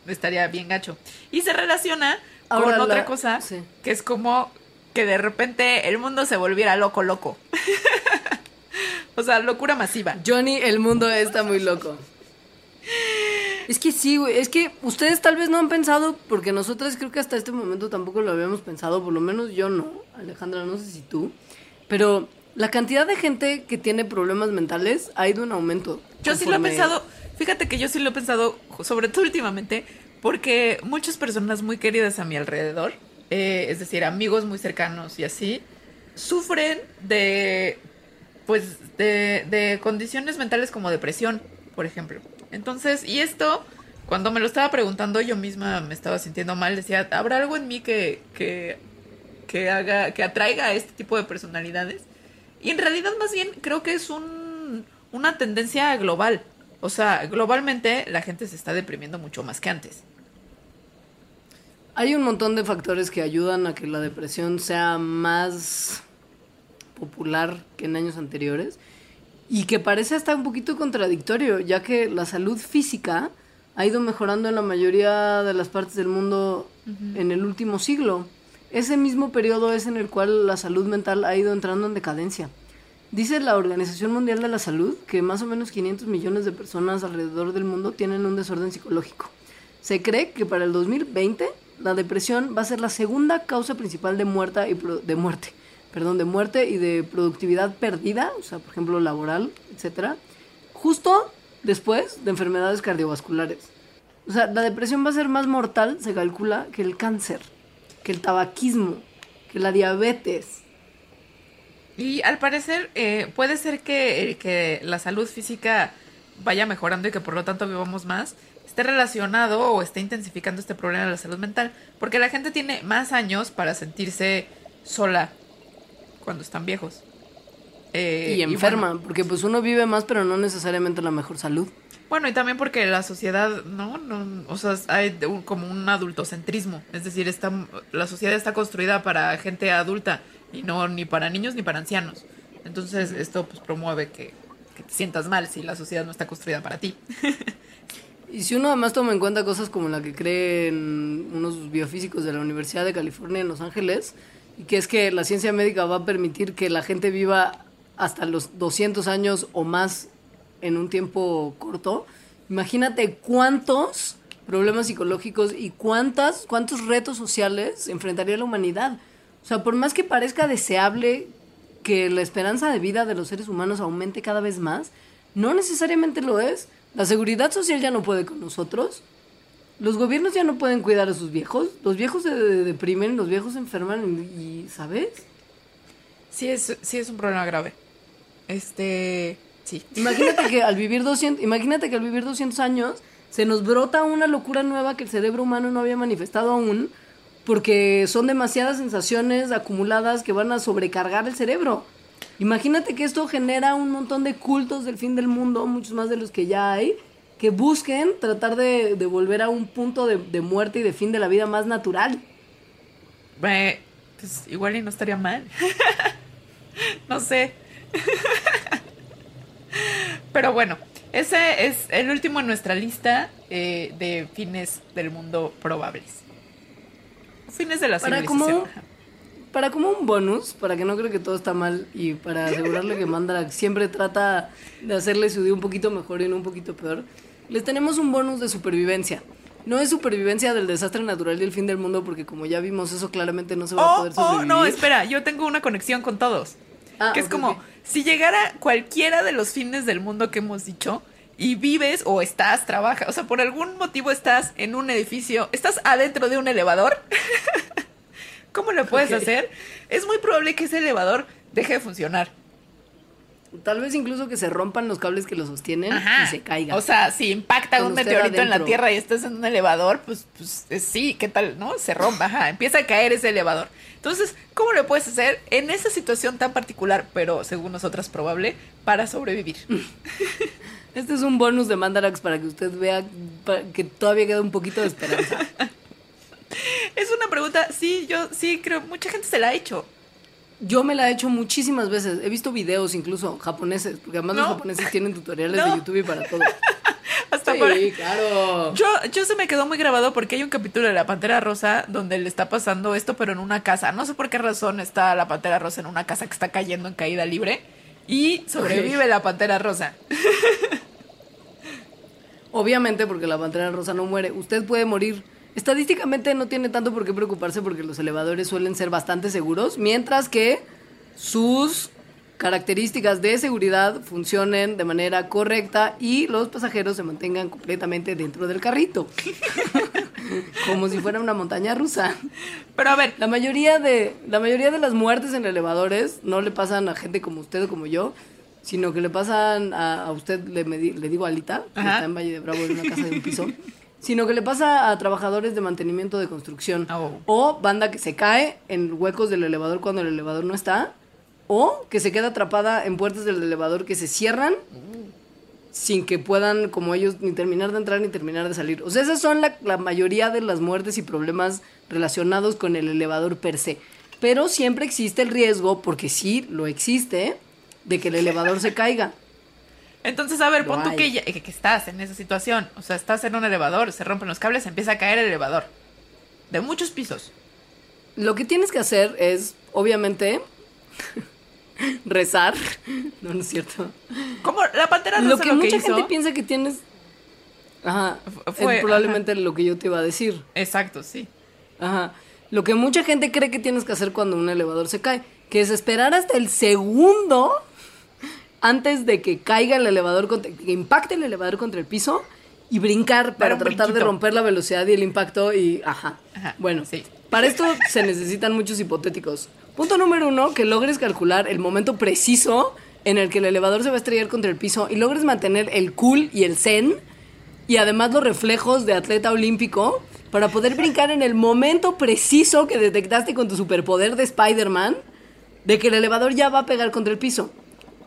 estaría bien gacho. Y se relaciona Ahora, con la- otra cosa sí. que es como que de repente el mundo se volviera loco, loco. *laughs* o sea, locura masiva. Johnny, el mundo está muy loco. Es que sí, güey. Es que ustedes tal vez no han pensado, porque nosotras creo que hasta este momento tampoco lo habíamos pensado, por lo menos yo no. Alejandra, no sé si tú. Pero la cantidad de gente que tiene problemas mentales ha ido en aumento. Yo sí lo he pensado, fíjate que yo sí lo he pensado, sobre todo últimamente, porque muchas personas muy queridas a mi alrededor, eh, es decir, amigos muy cercanos y así, sufren de, pues, de, de condiciones mentales como depresión, por ejemplo. Entonces, y esto, cuando me lo estaba preguntando, yo misma me estaba sintiendo mal, decía, ¿habrá algo en mí que, que, haga, que atraiga a este tipo de personalidades? Y en realidad más bien creo que es un, una tendencia global. O sea, globalmente la gente se está deprimiendo mucho más que antes. Hay un montón de factores que ayudan a que la depresión sea más popular que en años anteriores y que parece hasta un poquito contradictorio, ya que la salud física ha ido mejorando en la mayoría de las partes del mundo en el último siglo. Ese mismo periodo es en el cual la salud mental ha ido entrando en decadencia. Dice la Organización Mundial de la Salud que más o menos 500 millones de personas alrededor del mundo tienen un desorden psicológico. Se cree que para el 2020 la depresión va a ser la segunda causa principal de muerte y pro- de muerte, perdón, de muerte y de productividad perdida, o sea, por ejemplo, laboral, etcétera, justo después de enfermedades cardiovasculares. O sea, la depresión va a ser más mortal, se calcula, que el cáncer, que el tabaquismo, que la diabetes. Y al parecer eh, puede ser que, eh, que la salud física vaya mejorando y que por lo tanto vivamos más, esté relacionado o esté intensificando este problema de la salud mental. Porque la gente tiene más años para sentirse sola cuando están viejos. Eh, y enferma, bueno, porque pues uno vive más, pero no necesariamente la mejor salud. Bueno, y también porque la sociedad, ¿no? no o sea, hay un- como un adultocentrismo. Es decir, está, la sociedad está construida para gente adulta y no ni para niños ni para ancianos. Entonces, esto pues promueve que, que te sientas mal si la sociedad no está construida para ti. *laughs* Y si uno además toma en cuenta cosas como la que creen unos biofísicos de la Universidad de California en Los Ángeles, y que es que la ciencia médica va a permitir que la gente viva hasta los 200 años o más en un tiempo corto, imagínate cuántos problemas psicológicos y cuántas, cuántos retos sociales enfrentaría la humanidad. O sea, por más que parezca deseable que la esperanza de vida de los seres humanos aumente cada vez más, no necesariamente lo es. La seguridad social ya no puede con nosotros. Los gobiernos ya no pueden cuidar a sus viejos. Los viejos se de- deprimen, los viejos se enferman y, ¿sabes? Sí es, sí es un problema grave. Este, sí. Imagínate que *laughs* al vivir 200, imagínate que al vivir 200 años se nos brota una locura nueva que el cerebro humano no había manifestado aún, porque son demasiadas sensaciones acumuladas que van a sobrecargar el cerebro. Imagínate que esto genera un montón de cultos del fin del mundo, muchos más de los que ya hay, que busquen tratar de, de volver a un punto de, de muerte y de fin de la vida más natural. Eh, pues igual y no estaría mal. *laughs* no sé. *laughs* Pero bueno, ese es el último en nuestra lista eh, de fines del mundo probables. Fines de la Para civilización. como- Para como un bonus, para que no creo que todo está mal y para asegurarle que Mandalak siempre trata de hacerle su día un poquito mejor y no un poquito peor, les tenemos un bonus de supervivencia. No es supervivencia del desastre natural y el fin del mundo porque como ya vimos eso claramente no se va a Oh, poder oh, sobrevivir. no, espera, yo tengo una conexión con todos. Ah, que es como, si llegara cualquiera de los fines del mundo que hemos dicho y vives o estás, trabajas, o sea, por algún motivo estás en un edificio, estás adentro de un elevador, *laughs* ¿cómo lo puedes hacer? Es muy probable que ese elevador deje de funcionar. Tal vez incluso que se rompan los cables que lo sostienen y se caiga. O sea, si impacta un meteorito en la. Tierra y estás en un elevador, pues, pues sí, ¿qué tal? ¿No? Se rompa, ajá, empieza a caer ese elevador. Entonces, ¿cómo lo puedes hacer en esa situación tan particular, pero según nosotras probable, para sobrevivir? *laughs* Este es un bonus de Mandarax para que usted vea que todavía queda un poquito de esperanza. *laughs* Es una pregunta, sí, yo sí creo, mucha gente se la ha hecho. Yo me la he hecho muchísimas veces. He visto videos incluso japoneses, porque además los japoneses tienen tutoriales No. de YouTube y para todo. *laughs* Hasta Sí, claro. Yo, yo se me quedó muy grabado porque hay un capítulo de La Pantera Rosa donde le está pasando esto, pero en una casa. No sé por qué razón está la Pantera Rosa en una casa que está cayendo en caída libre. Y sobrevive la Pantera Rosa. Obviamente, porque la pantera rosa no muere. Usted puede morir. Estadísticamente no tiene tanto por qué preocuparse porque los elevadores suelen ser bastante seguros, mientras que sus características de seguridad funcionen de manera correcta y los pasajeros se mantengan completamente dentro del carrito. *laughs* Como si fuera una montaña rusa. Pero a ver, La mayoría de la mayoría de las muertes en elevadores no le pasan a gente como usted o como yo, sino que le pasan a, a usted, le, le digo a Alita, que está en Valle de Bravo en una casa de un piso, *laughs* sino que le pasa a trabajadores de mantenimiento de construcción Oh. o banda que se cae en huecos del elevador cuando el elevador no está, o que se queda atrapada en puertas del elevador que se cierran sin que puedan, como ellos, ni terminar de entrar ni terminar de salir. O sea, esas son la, la mayoría de las muertes y problemas relacionados con el elevador per se. Pero siempre existe el riesgo, porque sí lo existe, de que el elevador se caiga. Entonces a ver, Lo pon tú que, ya- que, que estás en esa situación. O sea, estás en un elevador, se rompen los cables, empieza a caer el elevador. De muchos pisos. Lo que tienes que hacer es, obviamente, *laughs* rezar. No, no es cierto. Como la Pantera Rosa Lo que lo que mucha hizo- gente piensa que tienes... Ajá. Fu- fue- es probablemente lo que yo te iba a decir. Exacto, sí. Ajá. Lo que mucha gente cree que tienes que hacer cuando un elevador se cae, que es esperar hasta el segundo antes de que caiga el elevador, contra- que impacte el elevador contra el piso y brincar para tratar de romper la velocidad y el impacto y ajá. Ajá, Bueno, sí. para esto se necesitan muchos hipotéticos. Punto número uno, que logres calcular el momento preciso en el que el elevador se va a estrellar contra el piso y logres mantener el cool y el zen y además los reflejos de atleta olímpico para poder brincar en el momento preciso que detectaste con tu superpoder de Spider-Man de que el elevador ya va a pegar contra el piso.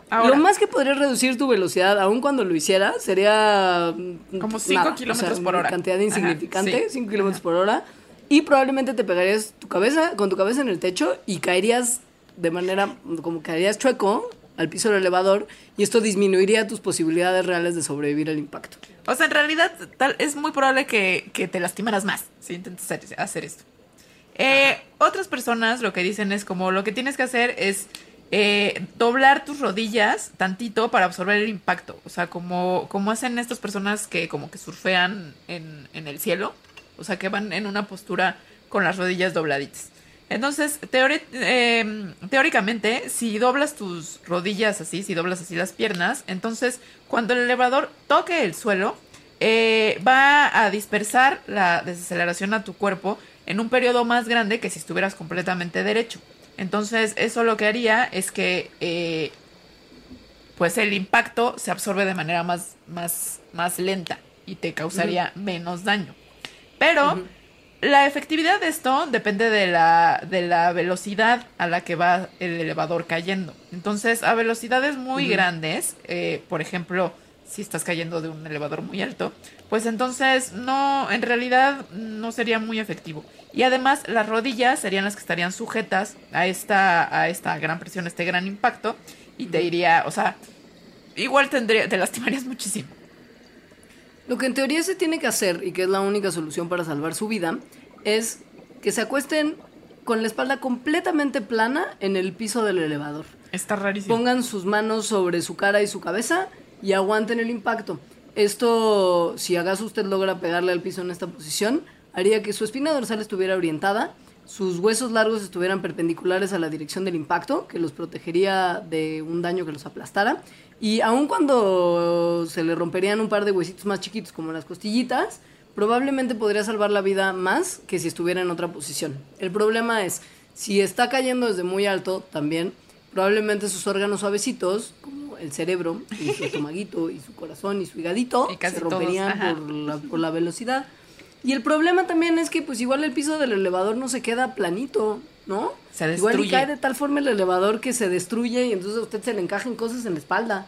Ahora. Lo más que podrías reducir tu velocidad, aun cuando lo hiciera, sería... mm, Como cinco nada, kilómetros o sea, por hora. cantidad insignificante, sí. 5 kilómetros por hora. Y probablemente te pegarías tu cabeza, con tu cabeza en el techo y caerías de manera, como caerías chueco al piso del elevador y esto disminuiría tus posibilidades reales de sobrevivir al impacto. O sea, en realidad tal, es muy probable que, que te lastimaras más si intentas hacer, hacer esto. Eh, otras personas lo que dicen es como lo que tienes que hacer es eh, doblar tus rodillas tantito para absorber el impacto. O sea, como, como hacen estas personas que como que surfean en, en el cielo. O sea, que van en una postura con las rodillas dobladitas. Entonces, eh, teóricamente, si doblas tus rodillas así, si doblas así las piernas, entonces cuando el elevador toque el suelo, eh, va a dispersar la desaceleración a tu cuerpo en un periodo más grande que si estuvieras completamente derecho. Entonces, eso lo que haría es que eh, pues el impacto se absorbe de manera más, más, más lenta y te causaría menos daño. Pero la efectividad de esto depende de la, de la velocidad a la que va el elevador cayendo. Entonces, a velocidades muy grandes, eh, por ejemplo, si estás cayendo de un elevador muy alto, pues entonces no, en realidad no sería muy efectivo. Y además las rodillas serían las que estarían sujetas a esta, a esta gran presión, este gran impacto, y te iría, o sea, igual tendría, te lastimarías muchísimo. Lo que en teoría se tiene que hacer, y que es la única solución para salvar su vida, es que se acuesten con la espalda completamente plana en el piso del elevador. Está rarísimo. Pongan sus manos sobre su cara y su cabeza y aguanten el impacto. Esto, si acaso usted logra pegarle al piso en esta posición, haría que su espina dorsal estuviera orientada, sus huesos largos estuvieran perpendiculares a la dirección del impacto, que los protegería de un daño que los aplastara, y aun cuando se le romperían un par de huesitos más chiquitos como las costillitas, probablemente podría salvar la vida más que si estuviera en otra posición. El problema es, si está cayendo desde muy alto, también probablemente sus órganos suavecitos, como el cerebro y su *laughs* estomaguito y su corazón y su higadito, Y se romperían por la, por la velocidad. Y el problema también es que pues igual el piso del elevador no se queda planito, ¿no? Se Igual y destruye. cae de tal forma el elevador que se destruye y entonces a usted se le encajan cosas en la espalda.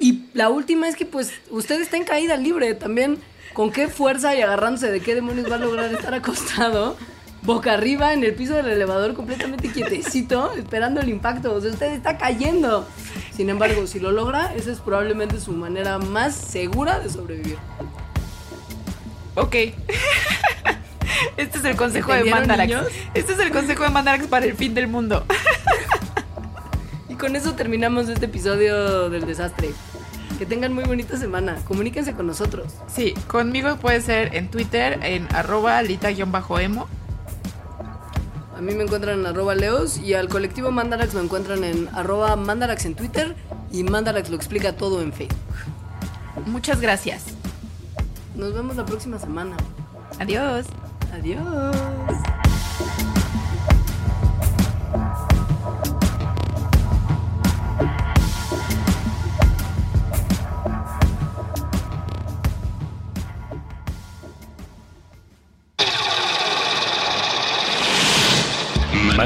Y la última es que pues usted está en caída libre también. ¿Con qué fuerza y agarrándose de qué demonios va a lograr estar acostado? Boca arriba en el piso del elevador completamente quietecito, *laughs* esperando el impacto. O sea, usted está cayendo. Sin embargo, si lo logra, esa es probablemente su manera más segura de sobrevivir. Ok. *laughs* Este es el consejo de ¿Entendieron, Mandarax. niños? Este es el consejo de Mandarax para el fin del mundo. *laughs* Y con eso terminamos este episodio del desastre. Que tengan muy bonita semana. Comuníquense con nosotros. Sí, conmigo puede ser en Twitter, en arroba lita-emo. A mí me encuentran en arroba leos y al colectivo Mandarax lo encuentran en arroba Mandarax en Twitter y Mandarax lo explica todo en Facebook. Muchas gracias. Nos vemos la próxima semana. Adiós. Adiós.